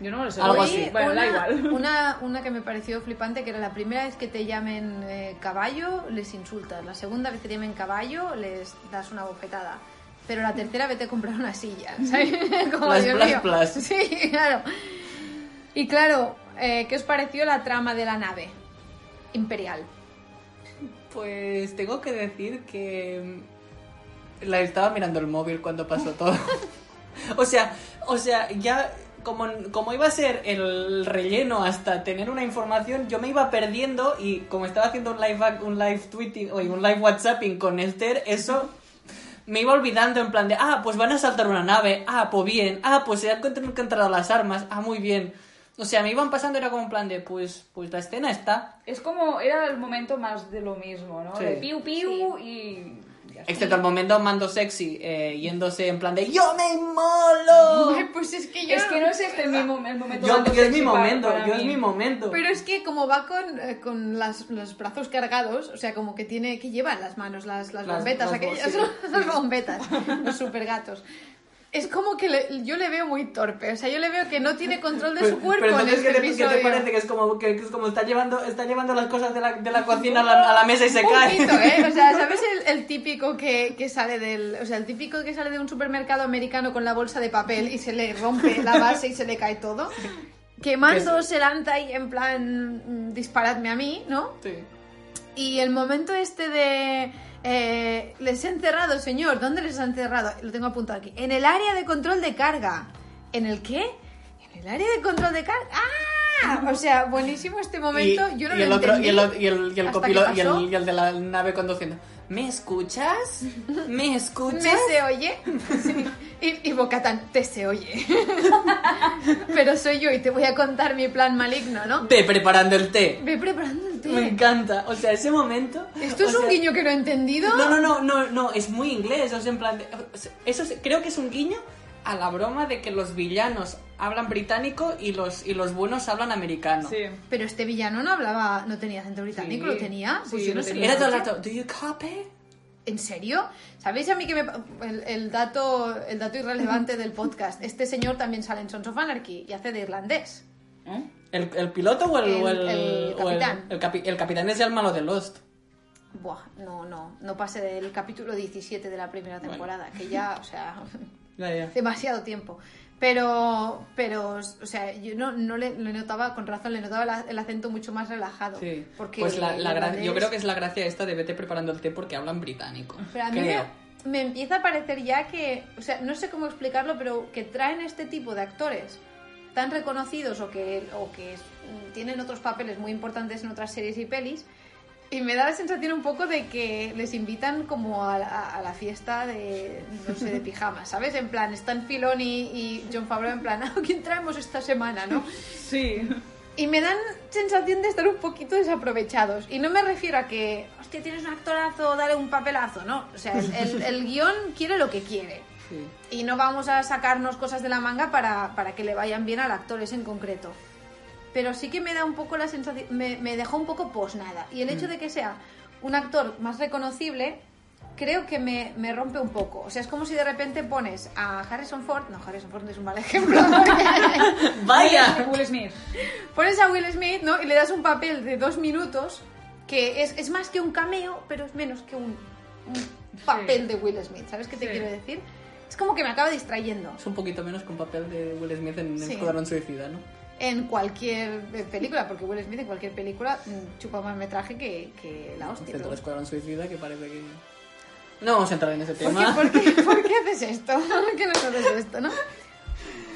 Yo no lo sé. Algo así. Bueno, una, da igual. Una, una que me pareció flipante, que era la primera vez que te llamen eh, caballo, les insultas. La segunda vez que te llamen caballo, les das una bofetada. Pero la tercera, vete a comprar una silla, ¿sabes? Como plus, mío. plus. Sí, claro. Y claro, eh, ¿qué os pareció la trama de la nave imperial? Pues tengo que decir que mm, la estaba mirando el móvil cuando pasó todo. o sea, o sea, ya como, como iba a ser el relleno hasta tener una información, yo me iba perdiendo y como estaba haciendo un live un live tweeting o un live WhatsApping con Esther, eso me iba olvidando en plan de, ah, pues van a saltar una nave, ah, pues bien, ah, pues se han encontrado las armas, ah, muy bien. O sea, me iban pasando, era como en plan de, pues, pues la escena está. Es como, era el momento más de lo mismo, ¿no? Sí. De piu piu y... Excepto el momento mando sexy, eh, yéndose en plan de ¡Yo me molo! Ay, pues es que yo... Es que no es este el, mismo, el momento Yo, más yo es mi para- momento, para yo es mi momento. Pero es que como va con, eh, con las- los brazos cargados, o sea, como que tiene que lleva en las manos las, las, Las- bombetas, las aquellas, las bombetas, los super gatos. Es como que le- yo le veo muy torpe, o sea, yo le veo que no tiene control de su cuerpo Pero en este ¿qué te, qué te parece? Que es como, que, que es como está, llevando, está llevando las cosas de la, de la cocina a la, a la mesa y se Un cae. poquito, ¿eh? O sea, ¿sabes el, el típico que, que sale del... O sea, el típico que sale de un supermercado americano con la bolsa de papel y se le rompe la base y se le cae todo? Que Mando se lanza ahí en plan, mm, disparadme a mí, ¿no? Sí. Y el momento este de... eh, les he encerrado, señor. ¿Dónde les ha encerrado? Lo tengo apuntado aquí. En el área de control de carga. ¿En el qué? En el área de control de carga. ¡Ah! O sea, buenísimo este momento. Y, Yo no y lo el otro, entendí y el, y el, y el hasta copiloto que y pasó. el, y el de la nave conduciendo. ¿Me escuchas? ¿Me escuchas? ¿Me se oye? Sí. Y, y te se oye. Pero soy yo y te voy a contar mi plan maligno, ¿no? Ve preparando el té. Ve preparando el té. Me encanta. O sea, ese momento. ¿Esto o es un sea, guiño que no he entendido? No, no, no, no, no, es muy inglés, o sea, en plan, de- eso es- creo que es un guiño a la broma de que los villanos hablan británico y los, y los buenos hablan americano. Sí. Pero este villano no hablaba, no tenía acento británico, Sí. ¿lo tenía? Pues Sí, yo no tenía. Era todo el rato, ¿do you copy? ¿En serio? ¿Sabéis a mí que me... el, el dato, el dato irrelevante del podcast? Este señor también sale en Sons of Anarchy y hace de irlandés. ¿Eh? ¿El, el piloto o el, El- o el, el o el- capitán. el capi- el capitán es el malo de Lost. Buah, no, no, no pase del capítulo 17 de la primera temporada, que ya, o sea, Demasiado tiempo. Pero, pero, o sea, yo no, no le, le notaba, con razón, le notaba la- el acento mucho más relajado. Sí. Porque pues la, la yo creo que es la gracia esta de vete preparando el té porque hablan británico. Pero a mí me, me empieza a parecer ya que, o sea, no sé cómo explicarlo, pero que traen este tipo de actores tan reconocidos o que, o que tienen otros papeles muy importantes en otras series y pelis. Y me da la sensación un poco de que les invitan como a, la- a la fiesta de, no sé, de pijamas, ¿sabes? En plan, están Filoni y John Favreau en plan, ¿a quién traemos esta semana, no? Sí. Y me dan sensación de estar un poquito desaprovechados. Y no me refiero a que, hostia, tienes un actorazo, dale un papelazo, ¿no? O sea, el, el- el guion quiere lo que quiere. Sí. Y no vamos a sacarnos cosas de la manga para, para que le vayan bien al actor ese en concreto. Pero sí que me da un poco la sensación, me, me dejó un poco posnada. Y el hecho de que sea un actor más reconocible, creo que me, me rompe un poco. O sea, es como si de repente pones a Harrison Ford, no, Harrison Ford no es un mal ejemplo, ¡Vaya! Will Smith. pones a Will Smith, ¿no? Y le das un papel de dos minutos, que es, es más que un cameo, pero es menos que un, un papel de Will Smith. ¿Sabes qué te Sí. quiero decir? Es como que me acaba distrayendo. Es un poquito menos que un papel de Will Smith en Sí. Escuadrón Suicida, ¿no? En cualquier película, porque Will Smith en cualquier película mm, chupa más metraje que, que la hostia. Excepto Escuadrón Suicida, que parece que... No vamos a entrar en ese ¿Por qué, tema. por, qué, por qué haces esto? ¿Por qué nos haces esto, no?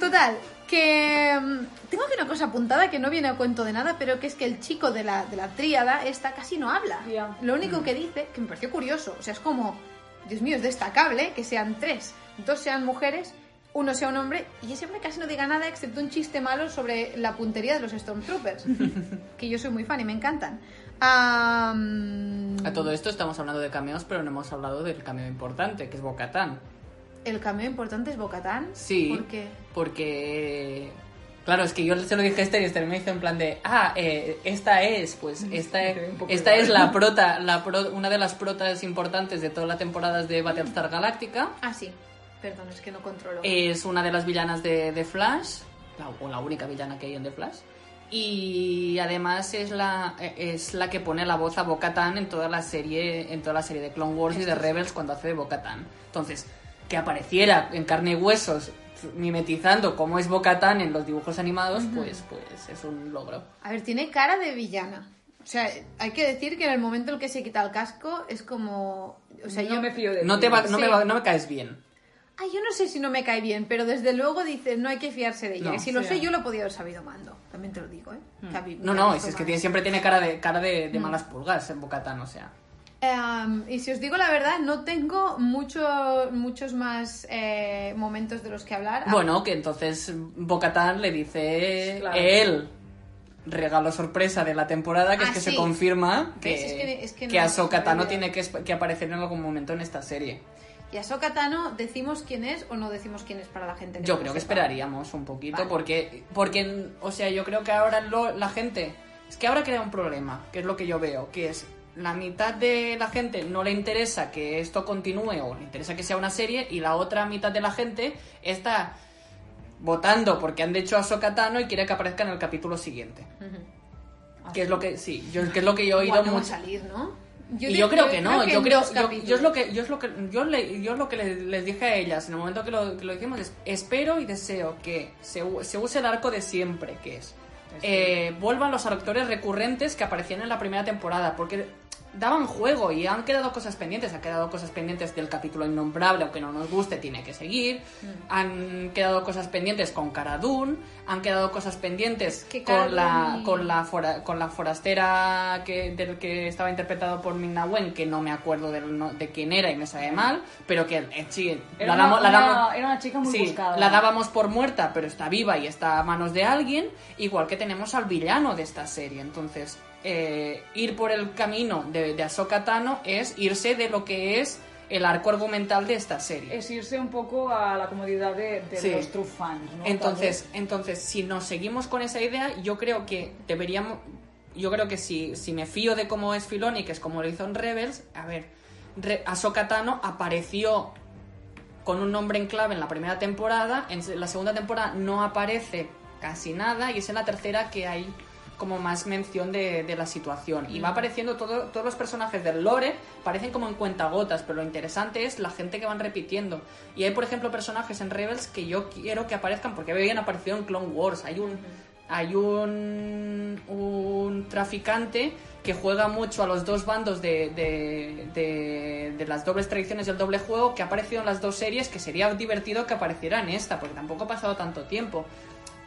Total, que mm, tengo aquí una cosa apuntada que no viene a cuento de nada, pero que es que el chico de la, de la tríada esta casi no habla. Ya. Lo único que dice, que me pareció curioso, o sea, es como, Dios mío, es destacable que sean tres, dos sean mujeres, uno sea un hombre, y ese hombre casi no diga nada excepto un chiste malo sobre la puntería de los Stormtroopers, que yo soy muy fan y me encantan. A todo esto estamos hablando de cameos, pero no hemos hablado del cameo importante, que es Bocatán. El cameo importante es Bocatán. Sí. ¿Por qué? Porque. Claro, es que yo se lo dije a Esther y Esther me hizo en plan de. Ah, eh, esta es, pues, esta, poco esta es la prota, la pro- una de las protas importantes de todas las temporadas de Battlestar Galactica. Ah, sí. Perdón, es que no controlo. Es una de las villanas de, de Flash, la, o la única villana que hay en The Flash. Y además es la, eh, es la que pone la voz a Bo-Katan en toda la serie, en toda la serie de Clone Wars y de Rebels cuando hace de Bo-Katan. Entonces, que apareciera en carne y huesos mimetizando cómo es Bo-Katan en los dibujos animados, pues, pues es un logro. A ver, tiene cara de villana. O sea, hay que decir que en el momento en que se quita el casco es como... O sea, no yo... me fío de No, te va- no, Sí. me va- no me caes bien. Ay, yo no sé si no me cae bien, pero desde luego dices, no hay que fiarse de ella. No, si lo sí. sé, yo lo podía haber sabido mando. También te lo digo, ¿eh? Que vi- No, que no, es, es que tiene- siempre tiene cara de, cara de, de malas pulgas en Bo-Katan, o sea. Em, y si os digo la verdad, no tengo mucho, muchos más eh, momentos de los que hablar. Bueno, que entonces Bocatán le dice Claro. él regalo sorpresa de la temporada, que Ah, es que sí. se confirma que. Es que- es que que no- Ahsoka Tano tiene que, que aparecer en algún momento en esta serie. Y Ahsoka Tano, ¿decimos quién es o no decimos quién es para la gente? Yo no creo que sepa? esperaríamos un poquito, Vale. porque, porque, o sea, yo creo que ahora lo- la gente, es que ahora crea un problema, que es lo que yo veo, que es la mitad de la gente no le interesa que esto continúe o le interesa que sea una serie y la otra mitad de la gente está votando porque han hecho a Sokatano y quiere que aparezca en el capítulo siguiente. Que es lo que, sí, yo, que es lo que yo he oído mucho. salir, ¿no? Y de- yo creo que no, yo creo, yo, yo es lo que, yo es lo que, yo, le- yo es lo que les, les dije a ellas en el momento que lo, que lo dijimos es, espero y deseo que se use el arco de siempre, que es, eh, vuelvan los actores recurrentes que aparecían en la primera temporada, porque daban juego y han quedado cosas pendientes, han quedado cosas pendientes del capítulo innombrable, aunque no nos guste, tiene que seguir, Mm. han quedado cosas pendientes con Cara Dune, han quedado cosas pendientes con la, con la fora- con la forastera que, del que estaba interpretado por Ming-Na Wen, que no me acuerdo no- de quién era y me sabe mal, pero que eh, sí, Era, la, una, damos- la una- damos- era una chica muy sí, buscada. la dábamos por muerta, pero está viva y está a manos de alguien, igual que tenemos al villano de esta serie. Entonces, eh, ir por el camino de, de Ahsoka Tano es irse de lo que es el arco argumental de esta serie. Es irse un poco a la comodidad de, de Sí. los true fans, ¿no? Entonces, entonces, si nos seguimos con esa idea, yo creo que deberíamos. Yo creo que si, si me fío de cómo es Filoni, que es como lo hizo en Rebels, a ver, Re- Ahsoka Tano apareció con un nombre en clave en la primera temporada, en la segunda temporada no aparece casi nada, y es en la tercera que hay como más mención de, de la situación. Y va apareciendo todo, todos los personajes del lore, parecen como en cuentagotas, pero lo interesante es la gente que van repitiendo. Y hay, por ejemplo, personajes en Rebels que yo quiero que aparezcan porque habían aparecido en Clone Wars. Hay un, hay un, un traficante que juega mucho a los dos bandos de, de, de- de las dobles tradiciones y el doble juego que ha aparecido en las dos series, que sería divertido que apareciera en esta, porque tampoco ha pasado tanto tiempo.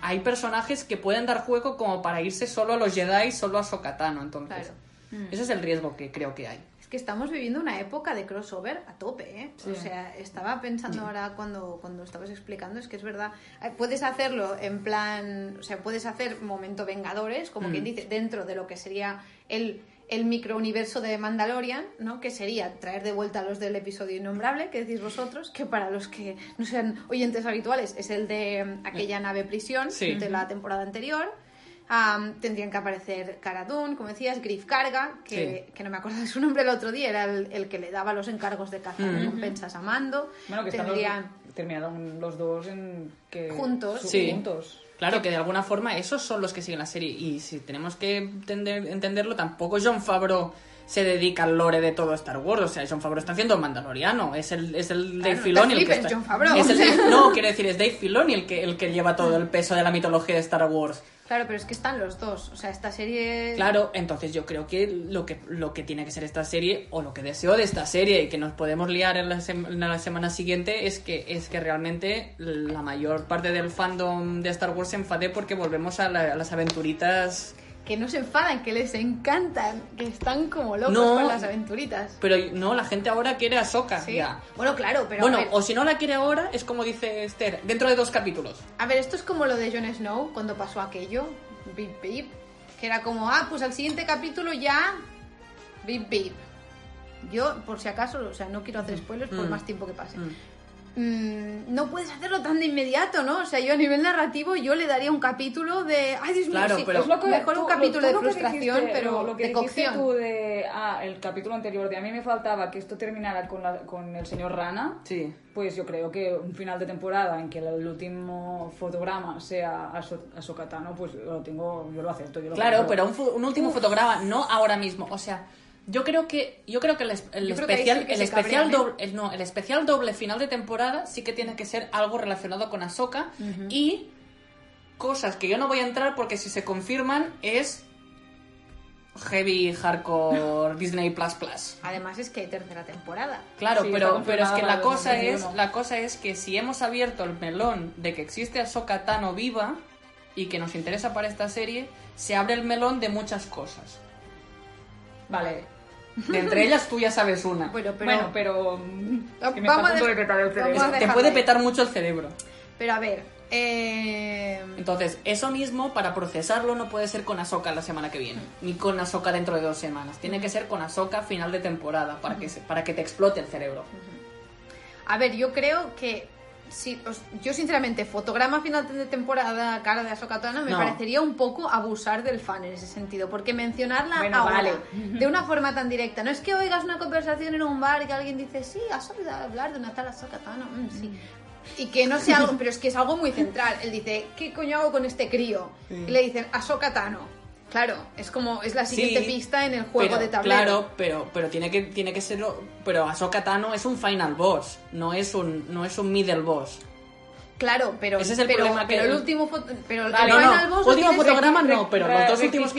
Hay personajes que pueden dar juego como para irse solo a los Jedi, solo a Sokatano, entonces. Claro. Ese es el riesgo que creo que hay. Es que estamos viviendo una época de crossover a tope, ¿eh? Sí. O sea, estaba pensando ahora cuando, cuando estabas explicando, es que es verdad, eh, puedes hacerlo en plan, o sea, puedes hacer momento Vengadores, como Mm. quien dice, dentro de lo que sería el, el microuniverso de Mandalorian, ¿no? Que sería traer de vuelta a los del episodio innombrable, que decís vosotros, que para los que no sean oyentes habituales es el de mm, aquella nave prisión Sí. de la temporada anterior. Am, tendrían que aparecer Cara Dune, como decías, Griff Carga, que, Sí. que no me acuerdo de su nombre el otro día, era el, el que le daba los encargos de caza Mm. recompensas a Mando. Bueno, que Tendrían... los, terminaron los dos en que Juntos. Sí. juntos. Claro que de alguna forma esos son los que siguen la serie y si tenemos que entender- entenderlo, tampoco John Favreau se dedica al lore de todo Star Wars, o sea, John Favreau está haciendo Mandaloriano, es el, es el Dave no te Filoni el que está... Jon Favreau. es el Dave- no, quiero decir, es Dave Filoni el que, el que lleva todo el peso de la mitología de Star Wars. Claro, pero es que están los dos. O sea, esta serie... Claro, entonces yo creo que lo que lo que tiene que ser esta serie o lo que deseo de esta serie y que nos podemos liar en la, en la semana siguiente es que es que realmente la mayor parte del fandom de Star Wars se enfade porque volvemos a, la- a las aventuritas Que no se enfadan, que les encantan, que están como locos No. con las aventuritas. pero no la gente ahora quiere a Ahsoka Sí. ya Bueno, claro, pero bueno a, ver, o si no la quiere ahora es como dice Esther dentro de dos capítulos a ver, esto es como lo de Jon Snow cuando pasó aquello, Bip Bip, que era como, ah, pues al siguiente capítulo ya, Bip Bip. Yo, por si acaso, o sea, no quiero hacer spoilers por Mm. más tiempo que pase. Mm. Mm, no puedes hacerlo tan de inmediato, ¿no? O sea, yo a nivel narrativo yo le daría un capítulo de... Ay, Dios mío, Claro, sí, pero- es lo que- mejor tú- un lo- capítulo de frustración, dijiste, pero lo, lo que de dijiste cocción. tú de ah, el capítulo anterior de a mí me faltaba que esto terminara con, la- con el señor Rana. sí Pues yo creo que un final de temporada en que el último fotograma sea a, So- a Sokatano, pues lo tengo, yo lo acepto. Yo lo Claro, compro. pero un, un último fotograma, no ahora mismo. O sea, yo creo que yo creo que el, que especial, que el especial cabrean, ¿eh? doble, el- no, el especial doble final de temporada sí que tiene que ser algo relacionado con Ahsoka y cosas que yo no voy a entrar porque si se confirman es heavy hardcore Disney Plus Plus. Además es que hay tercera temporada. Claro, Sí, pero, pero es que la cosa es 2021. la cosa es que si hemos abierto el melón de que existe Ahsoka Tano viva y que nos interesa para esta serie, se abre el melón de muchas cosas. Vale. De entre ellas tú ya sabes una. Bueno, pero... bueno, pero... es que me Vamos está a punto de petar el vamos cerebro. a Te dejarlo puede ahí. petar mucho el cerebro. Pero a ver, eh... Entonces, eso mismo, para procesarlo, no puede ser con Ahsoka la semana que viene. Ni con Ahsoka dentro de dos semanas. Tiene que ser con Ahsoka final de temporada, para que, se- para que te explote el cerebro. A ver, yo creo que... Sí, os- yo sinceramente, fotograma final de temporada cara de Ahsoka Tano me No. parecería un poco abusar del fan en ese sentido, porque mencionarla Bueno, ahora, vale. de una forma tan directa, no es que oigas una conversación en un bar y que alguien dice, sí, has oído hablar de una tal Ahsoka Tano, Mm, sí. Y que no sea algo, pero es que es algo muy central. Él dice, ¿qué coño hago con este crío? Y le dicen, Ahsoka Tano. Claro, es como, es la siguiente Sí, pista en el juego pero, de tablero. Claro, pero, pero tiene que tiene que ser. Pero Ahsoka Tano es un final boss, no es un, no es un middle boss. Claro, pero, Ese es el pero, problema que- pero el último pero Vale, el no, final no, lo último fotograma no, pero los dos últimos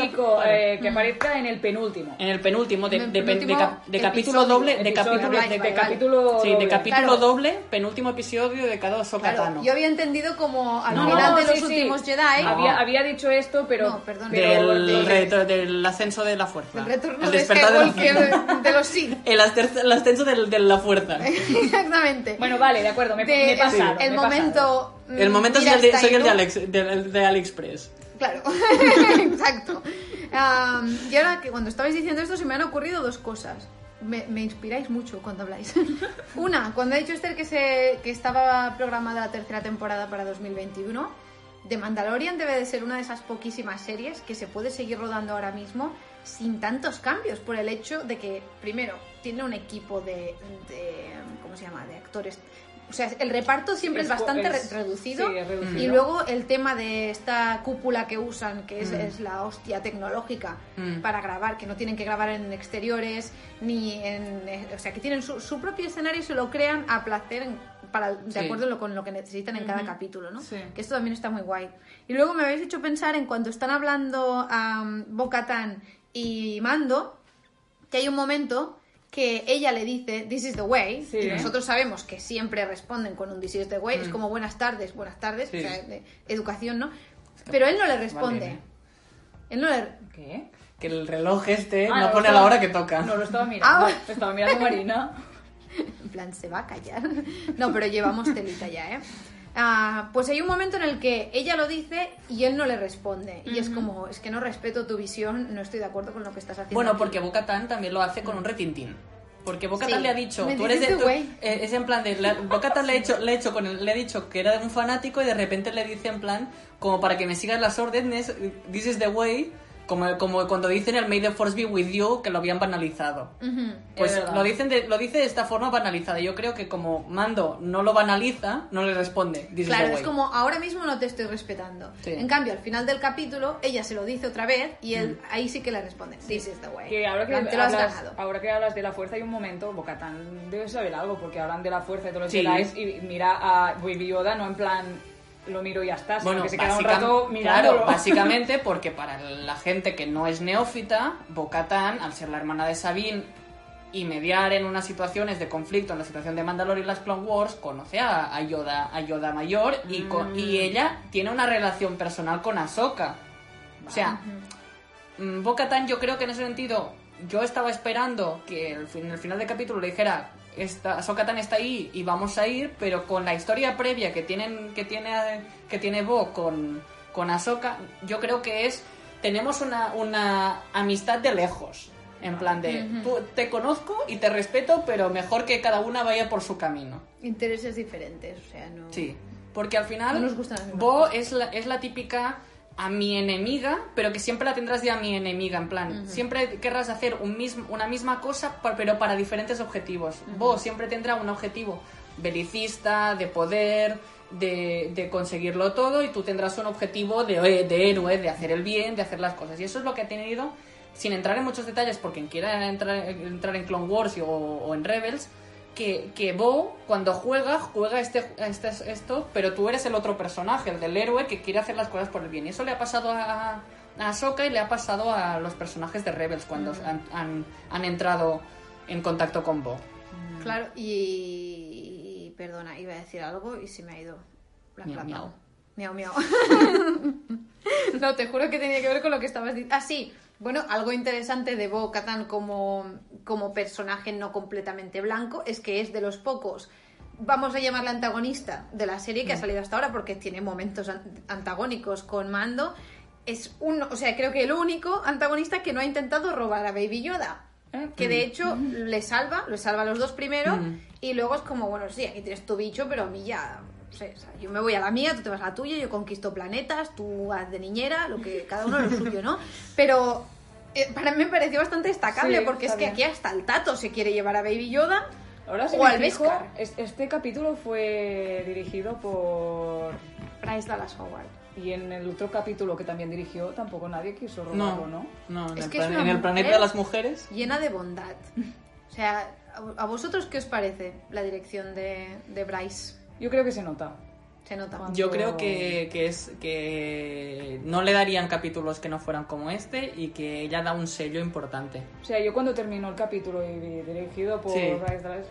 eh, que aparezca en el penúltimo. En el penúltimo, de, En el de- de- de penúltimo cap- de capítulo episodio, doble, de capítulo, vale, de, vale, vale. capítulo sí, de doble. capítulo Claro. doble, penúltimo episodio de cada Ahsoka Claro, yo había entendido como al No, final de sí, los sí. últimos Jedi, No. Había, había dicho esto, pero... No, perdón. pero- del, del ascenso de la fuerza. el retorno el despertar de los Sith. El, ascenso de la fuerza. Exactamente. Bueno, vale, de acuerdo, me, he pasado. el pasado. Momento... mm, El momento mira soy el de, esta soy el de, Inu. Alex, de AliExpress. Claro, exacto. Y ahora que cuando estabais diciendo esto se me han ocurrido dos cosas. me, me inspiráis mucho cuando habláis. Una, cuando ha dicho Esther que, se, que estaba programada la tercera temporada para 2021, The Mandalorian debe de ser una de esas poquísimas series que se puede seguir rodando ahora mismo sin tantos cambios, por el hecho de que, primero, tiene un equipo de, de ¿cómo se llama?, de actores. O sea, el reparto siempre es, bastante re- es- reducido, sí, es reducido. y luego el tema de esta cúpula que usan, que es, es la hostia tecnológica Mm. para grabar, que no tienen que grabar en exteriores, ni en... eh, O sea, que tienen su, su propio escenario y se lo crean a placer para, de Sí. acuerdo con lo que necesitan en cada capítulo, ¿no? Sí. Que esto también está muy guay. Y luego me habéis hecho pensar en cuando están hablando a Bocatan y Mando, que hay un momento que ella le dice This is the way Sí. y nosotros sabemos que siempre responden con un This is the way es como buenas tardes buenas tardes Sí. o sea, de educación no pero él no le responde Vale. él no le ¿Qué? Que el reloj este Ah, no lo pone estaba- la hora que toca. No, lo estaba mirando. Ah. Estaba mirando Marina. En plan, se va a callar. No, pero llevamos telita ya, ¿eh? Ah, pues hay un momento en el que ella lo dice y él no le responde. Y es como, es que no respeto tu visión, no estoy de acuerdo con lo que estás haciendo. Bueno, aquí". porque Bocatan también lo hace con un retintín. Porque Bocatan Sí. le ha dicho, Me tú eres de tú- güey. eh, es en plan de la- Bocatan le ha hecho le ha hecho con el- le ha dicho que era un fanático y de repente le dice en plan como para que me sigas las órdenes, this is the way, como como cuando dicen el May the Force be with you que lo habían banalizado. Ujú. Pues Es verdad. lo dicen de, lo dice de esta forma banalizada. Yo creo que como Mando no lo banaliza, no le responde. Claro, es como ahora mismo no te estoy respetando. Sí. En cambio, al final del capítulo, ella se lo dice otra vez y él ahí sí que le responde. This is the way. Que ahora que, te lo has hablas, ahora que hablas de la fuerza hay un momento, Bocatán debe saber algo, porque hablan de la fuerza y todos los Sí. Y mira a Baby Yoda no en plan lo miro y ya está, sino Bueno, que se queda un rato mirándolo. Claro, básicamente porque para la gente que no es neófita, Bo-Katan, al ser la hermana de Sabine y mediar en unas situaciones de conflicto, en la situación de Mandalore y las Clone Wars, conoce a, a Yoda, a Yoda mayor y, con- Mm. y ella tiene una relación personal con Ahsoka. O sea, mm, Bo-Katan yo creo que en ese sentido yo estaba esperando que en el final del capítulo le dijera esta, Ahsoka Tano está ahí y vamos a ir, pero con la historia previa que tienen que tiene que tiene Bo con con Ahsoka, yo creo que es tenemos una, una amistad de lejos. En plan de, tú te conozco y te respeto, pero mejor que cada una vaya por su camino. Intereses diferentes, o sea, no... Sí, porque al final No nos Bo es la, es la típica a mi enemiga, pero que siempre la tendrás de a mi enemiga, en plan, siempre querrás hacer un mismo, una misma cosa, pero para diferentes objetivos. Bo siempre tendrá un objetivo belicista, de poder, de, de conseguirlo todo, y tú tendrás un objetivo de, de héroe, de hacer el bien, de hacer las cosas. Y eso es lo que ha tenido, sin entrar en muchos detalles, porque quien quiera entrar, entrar en Clone Wars o en Rebels, que, que Bo, cuando juega, juega este, este, esto, pero tú eres el otro personaje, el del héroe que quiere hacer las cosas por el bien. Y eso le ha pasado a, a Ahsoka y le ha pasado a los personajes de Rebels cuando han, han, han entrado en contacto con Bo. Claro, y... Perdona, iba a decir algo y se me ha ido la miau. Miau, miau. no, te juro que tenía que ver con lo que estabas diciendo. Ah, sí. Bueno, algo interesante de Bo Katan como, como personaje no completamente blanco es que es de los pocos, vamos a llamarle antagonista de la serie que ha salido hasta ahora porque tiene momentos an- antagónicos con Mando. Es un, o sea, creo que el único antagonista que no ha intentado robar a Baby Yoda. ¿Eh? Que de hecho le salva, le salva a los dos primero Mm. y luego es como, bueno, sí, aquí tienes tu bicho, pero a mí ya, sé, o sea, yo me voy a la mía, tú te vas a la tuya, yo conquisto planetas, tú haz de niñera, lo que cada uno lo suyo, ¿no? Pero eh, para mí me pareció bastante destacable Sí, porque es que bien. aquí hasta el Tato se quiere llevar a Baby Yoda. Ahora sí o al fijo, este capítulo fue dirigido por... Bryce Dallas Howard. Y en el otro capítulo que también dirigió, tampoco nadie quiso robarlo, ¿no? no, en, Es el, que es en el planeta de las mujeres. Llena de bondad. O sea, ¿a a vosotros qué os parece la dirección de, de Bryce? Yo creo que se nota. Se nota. Cuando- Yo creo que, que es que no le darían capítulos que no fueran como este y que ella da un sello importante. O sea, yo cuando terminó el capítulo y vi dirigido por Sí.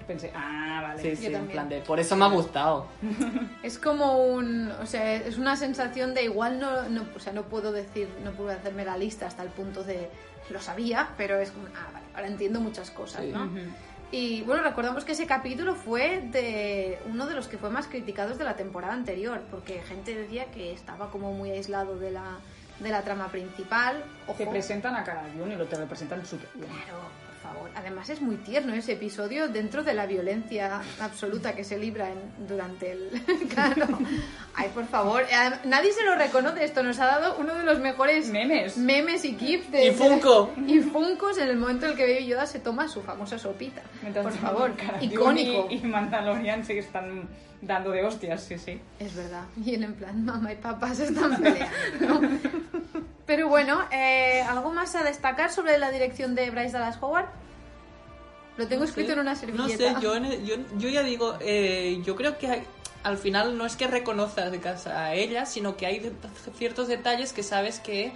Pensé, ah, vale. Sí, sí, en también. plan de, por eso me ha gustado. Es como un, o sea, es una sensación de igual no, no, o sea, no puedo decir, no puedo hacerme la lista hasta el punto de lo sabía, pero es como, ah, vale, ahora entiendo muchas cosas, Sí. ¿no? Y bueno, recordamos que ese capítulo fue de uno de los que fue más criticados de la temporada anterior, porque gente decía que estaba como muy aislado de la, de la trama principal. Ojo, Te presentan a Cara Dune y lo te representan súper bien. Claro, favor. Además es muy tierno ese episodio dentro de la violencia absoluta que se libra en- durante el... claro. Ay, por favor. Eh, Nadie se lo reconoce. Esto nos ha dado uno de los mejores Memes. memes y gifs de... Y Funko. Y Funkos en el momento en el que Baby Yoda se toma su famosa sopita. Mientras por favor. Icónico. Y, y Mandalorian se están dando de hostias, sí, sí. Es verdad. Y en plan, mamá y papá se están peleando. ¿no? Pero bueno, eh, ¿algo más a destacar sobre la dirección de Bryce Dallas Howard? Lo tengo No escrito sé, en una No servilleta. sé, yo, en- yo, yo ya digo, eh, yo creo que al final no es que reconozcas a ella, sino que hay de- ciertos detalles que sabes que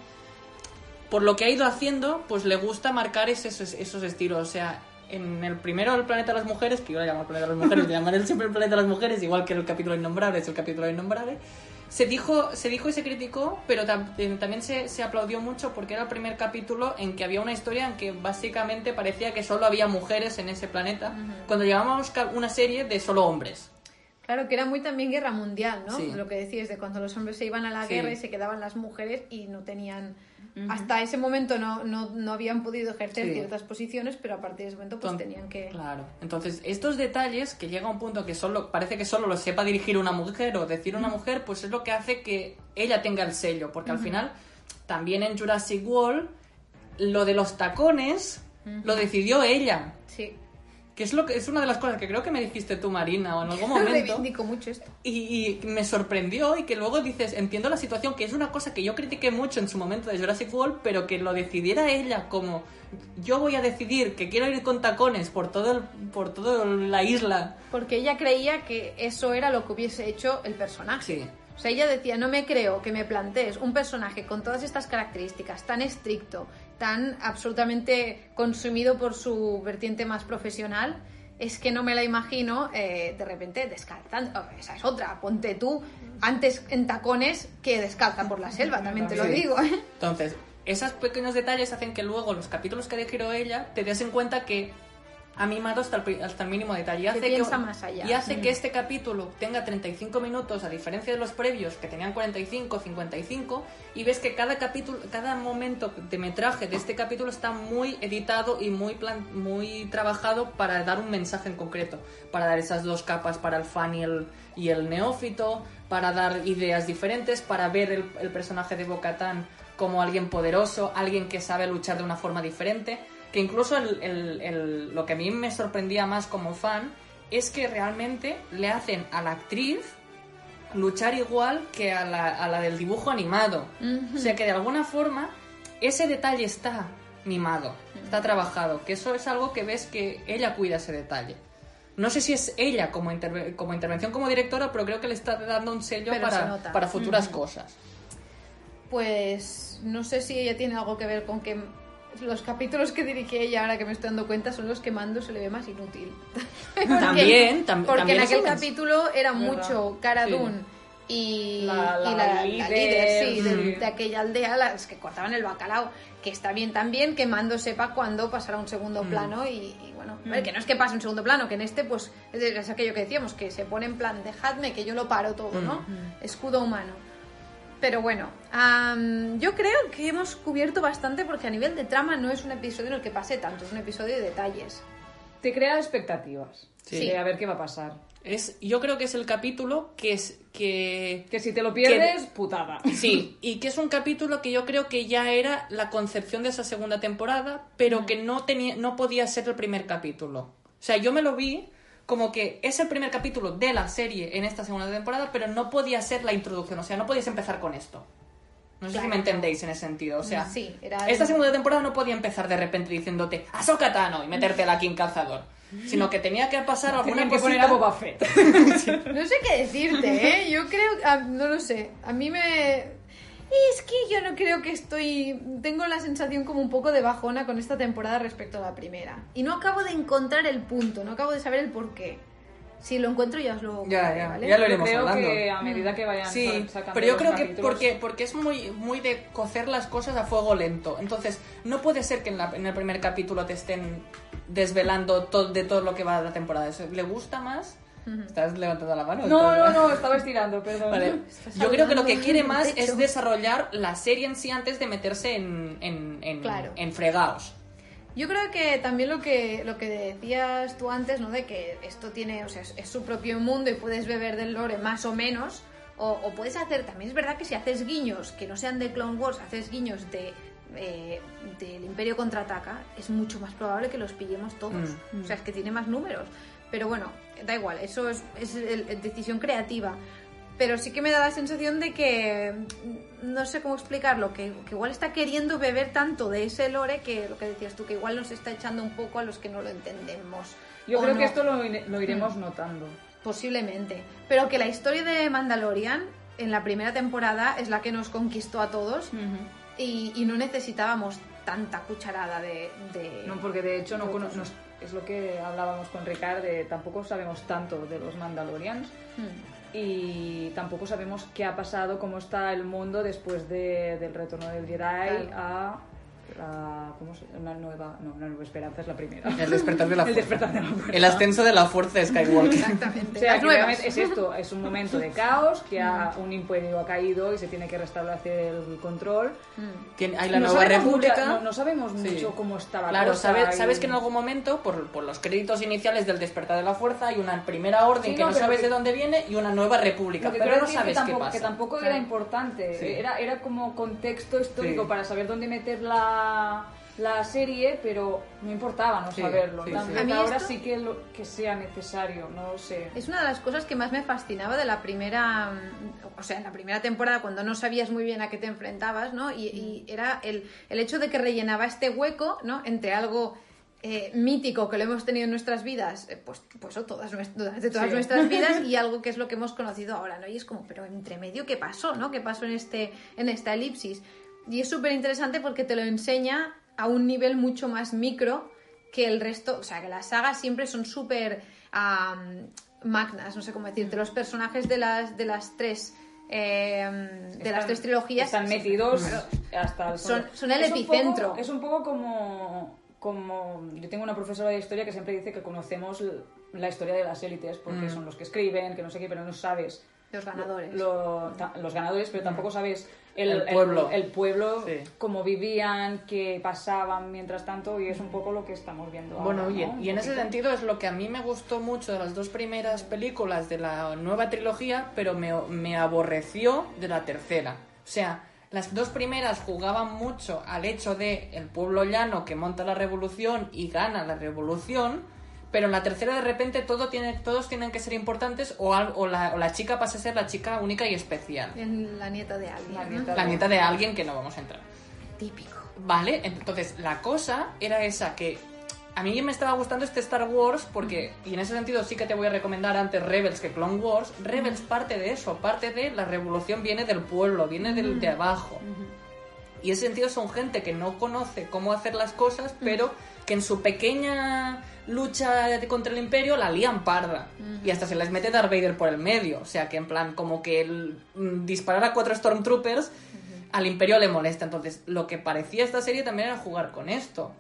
por lo que ha ido haciendo, pues le gusta marcar esos, esos estilos. O sea, en el primero, el planeta de las mujeres, que yo lo llamo el planeta de las mujeres, le llamaré siempre el planeta de las mujeres, igual que el capítulo innombrable es el capítulo innombrable. Se dijo, se dijo y se criticó, pero tam- eh, también se, se aplaudió mucho porque era el primer capítulo en que había una historia en que básicamente parecía que solo había mujeres en ese planeta, cuando llevábamos una serie de solo hombres. Claro, que era muy también guerra mundial, ¿no? Sí. Lo que decías de cuando los hombres se iban a la Sí. guerra y se quedaban las mujeres y no tenían... Hasta ese momento no, no, no habían podido ejercer Sí. ciertas posiciones, pero a partir de ese momento pues tenían que... Claro. Entonces, estos detalles que llega a un punto que solo parece que solo lo sepa dirigir una mujer o decir una mujer, pues es lo que hace que ella tenga el sello, porque al final también en Jurassic World lo de los tacones lo decidió ella, Sí. Que es lo que es una de las cosas que creo que me dijiste tú Marina o en algún momento. Reivindico mucho esto. Y, y me sorprendió y que luego dices, entiendo la situación, que es una cosa que yo critiqué mucho en su momento de Jurassic World, pero que lo decidiera ella como yo voy a decidir que quiero ir con tacones por todo el- por toda la isla. Porque ella creía que eso era lo que hubiese hecho el personaje. Sí. O sea, ella decía, no me creo que me plantees un personaje con todas estas características, tan estricto, tan absolutamente consumido por su vertiente más profesional, es que no me la imagino eh, de repente descalzando. Oh, esa es otra, ponte tú antes en tacones que descalza por la selva, también te lo digo. ¿eh? Entonces, esos pequeños detalles hacen que luego los capítulos que dejó ella te des en cuenta que ha mimado hasta el, hasta el mínimo detalle. Y hace piensa más allá. Y hace que este capítulo tenga 35 minutos, a diferencia de los previos que tenían 45, 55, y ves que cada capítulo, cada momento de metraje de este capítulo está muy editado y muy, plan- muy trabajado para dar un mensaje en concreto, para dar esas dos capas para el fan y el, y el neófito, para dar ideas diferentes, para ver el, el personaje de Bocatán como alguien poderoso, alguien que sabe luchar de una forma diferente, que incluso el- el- el- lo que a mí me sorprendía más como fan es que realmente le hacen a la actriz luchar igual que a la, a la del dibujo animado. O sea que de alguna forma ese detalle está mimado, está trabajado, que eso es algo que ves que ella cuida ese detalle. No sé si es ella como, interve- como intervención como directora, pero creo que le está dando un sello para, para futuras cosas. Pues no sé si ella tiene algo que ver con que los capítulos que dirige ella, ahora que me estoy dando cuenta, son los que Mando se le ve más inútil. Porque- También, tam- Porque también en aquel capítulo era Verdad. mucho Cara Sí. Dune y La- la y la, la líder, sí, de, aquella aldea, las que cortaban el bacalao. Que está bien también que Mando sepa cuándo pasará a un segundo Mm. plano y, y bueno, ver, que no es que pase un segundo plano, que en este pues es, aquello que decíamos, que se pone en plan, dejadme que yo lo paro todo, ¿no? Mm. Escudo humano. Pero bueno, am, yo creo que hemos cubierto bastante porque a nivel de trama no es un episodio en el que pase tanto, es un episodio de detalles. Te crea expectativas. Sí. De a ver qué va a pasar. Es, yo creo que es el capítulo que es que Que si te lo pierdes, putada. Sí, y que es un capítulo que yo creo que ya era la concepción de esa segunda temporada, pero que no tenía, no podía ser el primer capítulo. O sea, yo me lo vi como que es el primer capítulo de la serie en esta segunda temporada, pero no podía ser la introducción, o sea, no podías empezar con esto. No sé si me entendéis en ese sentido, o sea, Sí, era- esta segunda temporada no podía empezar de repente diciéndote Ahsoka Tano y metértela aquí en calzador, sino que tenía que pasar alguna que cosita... poner a Boba Fett. No sé qué decirte, ¿eh? Yo creo, ah, no lo sé, a mí me... Es que yo no creo que estoy... Tengo la sensación como un poco de bajona con esta temporada respecto a la primera. Y no acabo de encontrar el punto, no acabo de saber el por qué. Si lo encuentro ya os lo Ya, contaré, ya, ¿vale? ya lo iremos creo hablando. que a medida que vayan Sí, sacando pero yo los creo que porque, porque es muy, muy de cocer las cosas a fuego lento. Entonces, no puede ser que en, la- en el primer capítulo te estén desvelando todo, de todo lo que va a la temporada. Eso, ¿Le gusta más? ¿Estás levantando la mano? No, no, ¿Estás- no, estaba estirando, perdón. Vale. Yo creo que lo que quiere más es desarrollar la serie en sí antes de meterse en, en, en, Claro. en fregados. Yo creo que también lo que, lo que decías tú antes, ¿no? De que esto tiene, o sea, es, es su propio mundo y puedes beber del lore más o menos. O, o puedes hacer, también es verdad que si haces guiños que no sean de Clone Wars, haces guiños de eh, del Imperio contraataca, es mucho más probable que los pillemos todos. O sea, es que tiene más números. Pero bueno, da igual, eso es, es el- decisión creativa. Pero sí que me da la sensación de que mm, no sé cómo explicarlo, que, que igual está queriendo beber tanto de ese lore que lo que decías tú, que igual nos está echando un poco a los que no lo entendemos. Yo creo no. que esto lo, ire- lo iremos notando. Posiblemente. Pero que la historia de Mandalorian en la primera temporada es la que nos conquistó a todos y, y no necesitábamos tanta cucharada de... de- No, porque de hecho no nos- es lo que hablábamos con Ricard, de tampoco sabemos tanto de los Mandalorians Hmm. y tampoco sabemos qué ha pasado, cómo está el mundo después de- del retorno del Jedi Claro. a la, ¿cómo se- una nueva no, una nueva esperanza es la primera. El despertar de la El fuerza. despertar de la fuerza. El ascenso de la fuerza de Skywalker. Exactamente. O sea, que es esto, es un momento de caos, que ha- un imperio ha caído y se tiene que restablecer el control. Mm. Tiene- hay la No nueva sabemos república. mucha- no, no sabemos Sí. mucho cómo está la Claro, cosa sabes, y- sabes que en algún momento, por, por los créditos iniciales del despertar de la fuerza, hay una primera orden Sí, que no, sabes que- de dónde viene y una nueva república, que pero no sabes que qué tampoco, pasa. que tampoco Claro. era importante, Sí. era, era como contexto histórico Sí. para saber dónde meter la, la serie, pero no importaba no Sí, saberlo. sí, mí ahora esto- sí que, lo, que sea necesario, no lo sé. Es una de las cosas que más me fascinaba de la primera, mm, o sea, en la primera temporada cuando no sabías muy bien a qué te enfrentabas, ¿no? Y, y era el, el hecho de que rellenaba este hueco, ¿no? Entre algo eh, mítico que lo hemos tenido en nuestras vidas, eh, pues, pues o todas nues- durante todas Sí. nuestras vidas y algo que es lo que hemos conocido ahora, ¿no? Y es como, pero entre medio, ¿qué pasó, no? ¿Qué pasó en, este, en esta elipsis? Y es súper interesante porque te lo enseña a un nivel mucho más micro que el resto, o sea, que las sagas siempre son súper am, magnas, no sé cómo decirte, los personajes de las, de las tres... eh, de las tres trilogías Están metidos hasta el Son- son el Es un epicentro. poco- es un poco como, como... Yo tengo una profesora de historia que siempre dice que conocemos la historia de las élites, porque Mm. son los que escriben, que no sé qué, pero no sabes los ganadores. lo- ta- los ganadores, pero tampoco sabes el, El pueblo. el, pueblo, Sí. cómo vivían, qué pasaban mientras tanto, y es un poco lo que estamos viendo Bueno, ahora, y, ¿no? Un y en ese sentido es lo que a mí me gustó mucho de las dos primeras películas de la nueva trilogía, pero me, me aborreció de la tercera. O sea, las dos primeras jugaban mucho al hecho de el pueblo llano que monta la revolución y gana la revolución, pero en la tercera de repente todo tiene, todos tienen que ser importantes o, al- o, la, o la chica pasa a ser la chica única y especial. En la nieta de alguien. La ¿no? nieta La nieta de alguien que no vamos a entrar. Típico. Vale, entonces la cosa era esa que a mí me estaba gustando este Star Wars porque, y en ese sentido sí que te voy a recomendar antes Rebels que Clone Wars, Rebels parte de eso, parte de la revolución viene del pueblo, viene del de abajo. Y en ese sentido son gente que no conoce cómo hacer las cosas, pero que en su pequeña lucha contra el imperio la lían parda. Y hasta se les mete Darth Vader por el medio. O sea que en plan, como que el, mm, disparar a cuatro Stormtroopers al imperio le molesta. Entonces, lo que parecía esta serie también era jugar con esto.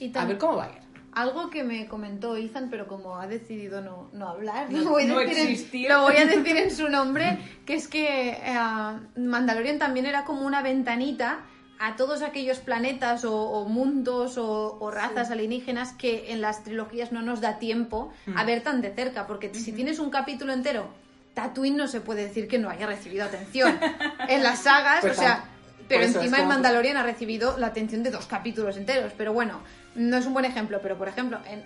Y A ver cómo va a ir. Algo que me comentó Ethan, pero como ha decidido no, no hablar, lo voy, a no decir en- lo voy a decir en su nombre, que es que eh, Mandalorian también era como una ventanita a todos aquellos planetas o, o mundos o, o razas alienígenas que en las trilogías no nos da tiempo a ver tan de cerca, porque si tienes un capítulo entero, Tatooine no se puede decir que no haya recibido atención. En las sagas, Pues o sea, pero encima en Mandalorian ha recibido la atención de dos capítulos enteros. Pero bueno, no es un buen ejemplo, pero por ejemplo, en...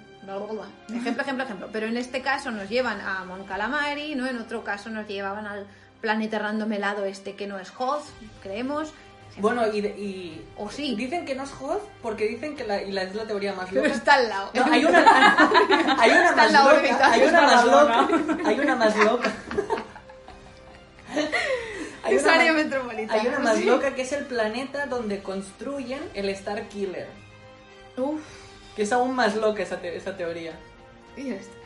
ejemplo, ejemplo, ejemplo. Pero en este caso nos llevan a Mon Calamari, ¿no? En otro caso nos llevaban al planeta random helado este que no es Hoth, creemos. Bueno, y, de- y O sí. dicen que no es Hoth porque dicen que la, y la, es la teoría más Pero loca. está al lado. No, hay una, hay una Está más loca. Hay una más loca. Hay una más loca. Hay Es una área más- metropolitana. Hay una más sí. loca que es el planeta donde construyen el Star Killer. Uf. Que es aún más loca esa, te- esa teoría. Y esto-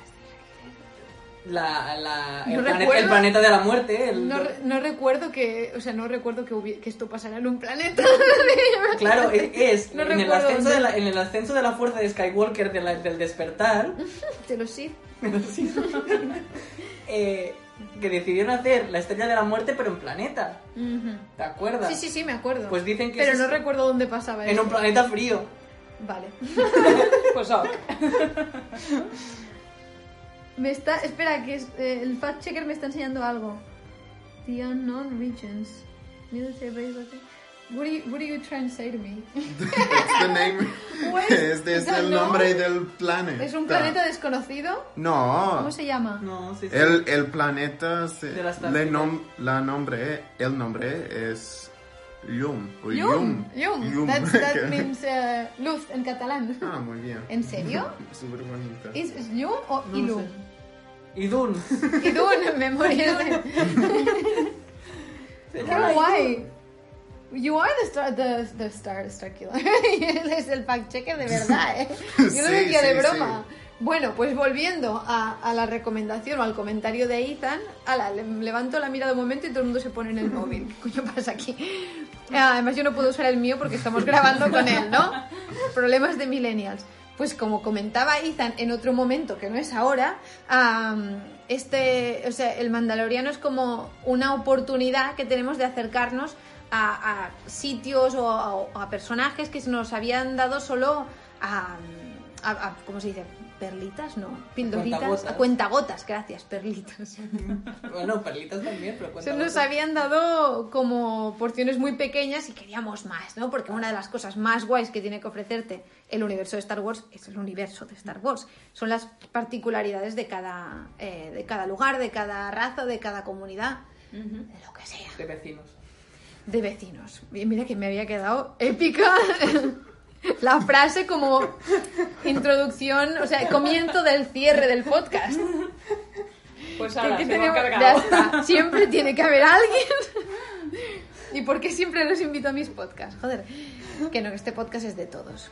La, la, el, No planeta, recuerdo. el planeta de la muerte. el- No, re- no recuerdo que, o sea, no recuerdo que, hubi- que esto pasara en un planeta. Claro, es, es No en, el ascenso de la, en el ascenso de la fuerza de Skywalker de la- del despertar. Te lo sí. Pero sí. Eh, que decidieron hacer la estrella de la muerte, pero en planeta. ¿Te acuerdas? Sí, sí, sí, me acuerdo. Pues dicen que Pero no eso. recuerdo dónde pasaba En esto. un planeta frío. Vale. Pues ok. Me está. Espera, que es, eh, el fact checker me está enseñando algo. The unknown regions. Military base. What are you, what are you trying to say to me? It's the name. Pues, este es no, el no. nombre del planeta. ¿Es un planeta desconocido? No. ¿Cómo se llama? No, sí, sí. El, el planeta se, De las le nom- la nombre, el nombre es Yum. o Yum. Yum. Yum. That's, that means uh, luz en catalán. Ah, muy bien. ¿En serio? Súper bonito. ¿Es, es Yum o No Ilum? sé. Idun. Idun, memoria de... ¡Qué guay! You are the star, the, the star, star killer. Él es el fact checker de verdad, ¿eh? Yo lo Sí, decía de sí, broma. Bueno, pues volviendo a, a la recomendación o al comentario de Ethan, ala, le- levanto la mirada un momento y todo el mundo se pone en el móvil. ¿Qué coño pasa aquí? Ah, Además yo no puedo usar el mío porque estamos grabando con él, ¿no? Problemas de millennials. Pues como comentaba Ethan en otro momento, que no es ahora, este, o sea, el Mandaloriano es como una oportunidad que tenemos de acercarnos a, sitios o a, personajes que se nos habían dado solo a- a- ¿cómo se dice? Perlitas, no, pildoritas, Cuentagotas. a cuentagotas, gracias, perlitas. bueno, perlitas también, pero Se cuenta nos habían dado como porciones muy pequeñas y queríamos más, ¿no? Porque una de las cosas más guays que tiene que ofrecerte el universo de Star Wars es el universo de Star Wars. Son las particularidades de cada, eh, de cada lugar, de cada raza, de cada comunidad, de lo que sea, De vecinos. de vecinos. Y mira que me había quedado épica la frase como introducción, o sea, comienzo del cierre del podcast. Pues ahora, tenemos- cargado. ya está. Siempre tiene que haber alguien. ¿Y por qué siempre los invito a mis podcasts? Joder, que no, que este podcast es de todos.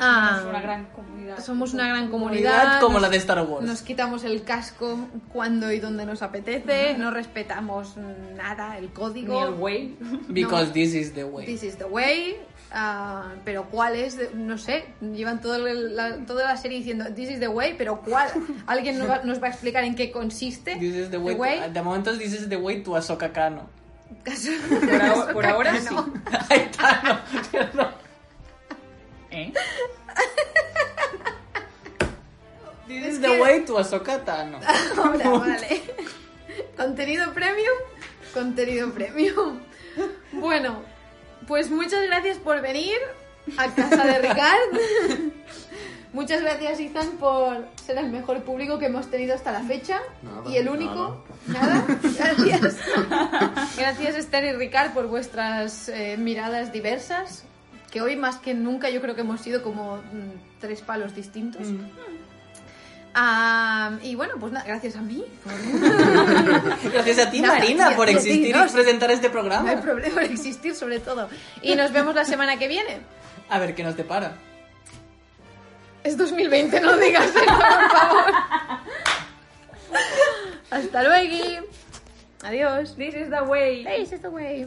Ah, Somos una gran comunidad. somos una gran Comunidad comunidad. como nos- la de Star Wars. Nos quitamos el casco cuando y donde nos apetece. No respetamos nada, el código. Ni el way. Because No. this is the way. This is the way. Ah, pero cuál es, no sé, llevan todo el- la, toda la serie diciendo this is the way, pero cuál. ¿Alguien nos va, nos va a explicar en qué consiste? This is the way. to- de momento, this is the way to Ahsoka Kano. Por, ahora- por ahora sí. Tano, perdón. ¿Eh? This is the way to Ahsoka Tano. Ahora, vale. Contenido premium, contenido premium. Bueno, pues muchas gracias por venir a casa de Ricard. Muchas gracias, Ethan, por ser el mejor público que hemos tenido hasta la fecha. Nada, y el único. Nada. Gracias. Gracias, Esther y Ricard, por vuestras eh, miradas diversas. Que hoy, más que nunca, yo creo que hemos sido como mm, tres palos distintos. Y bueno, pues nada, gracias a mí. por- Gracias a ti, Nada, Marina, tía, por existir no, y presentar este No hay programa. problema por existir, sobre todo. Y nos vemos la semana que viene. A ver qué nos depara. Es 2020, no digas eso, por favor. Hasta luego. Adiós. This is the way. This is the way.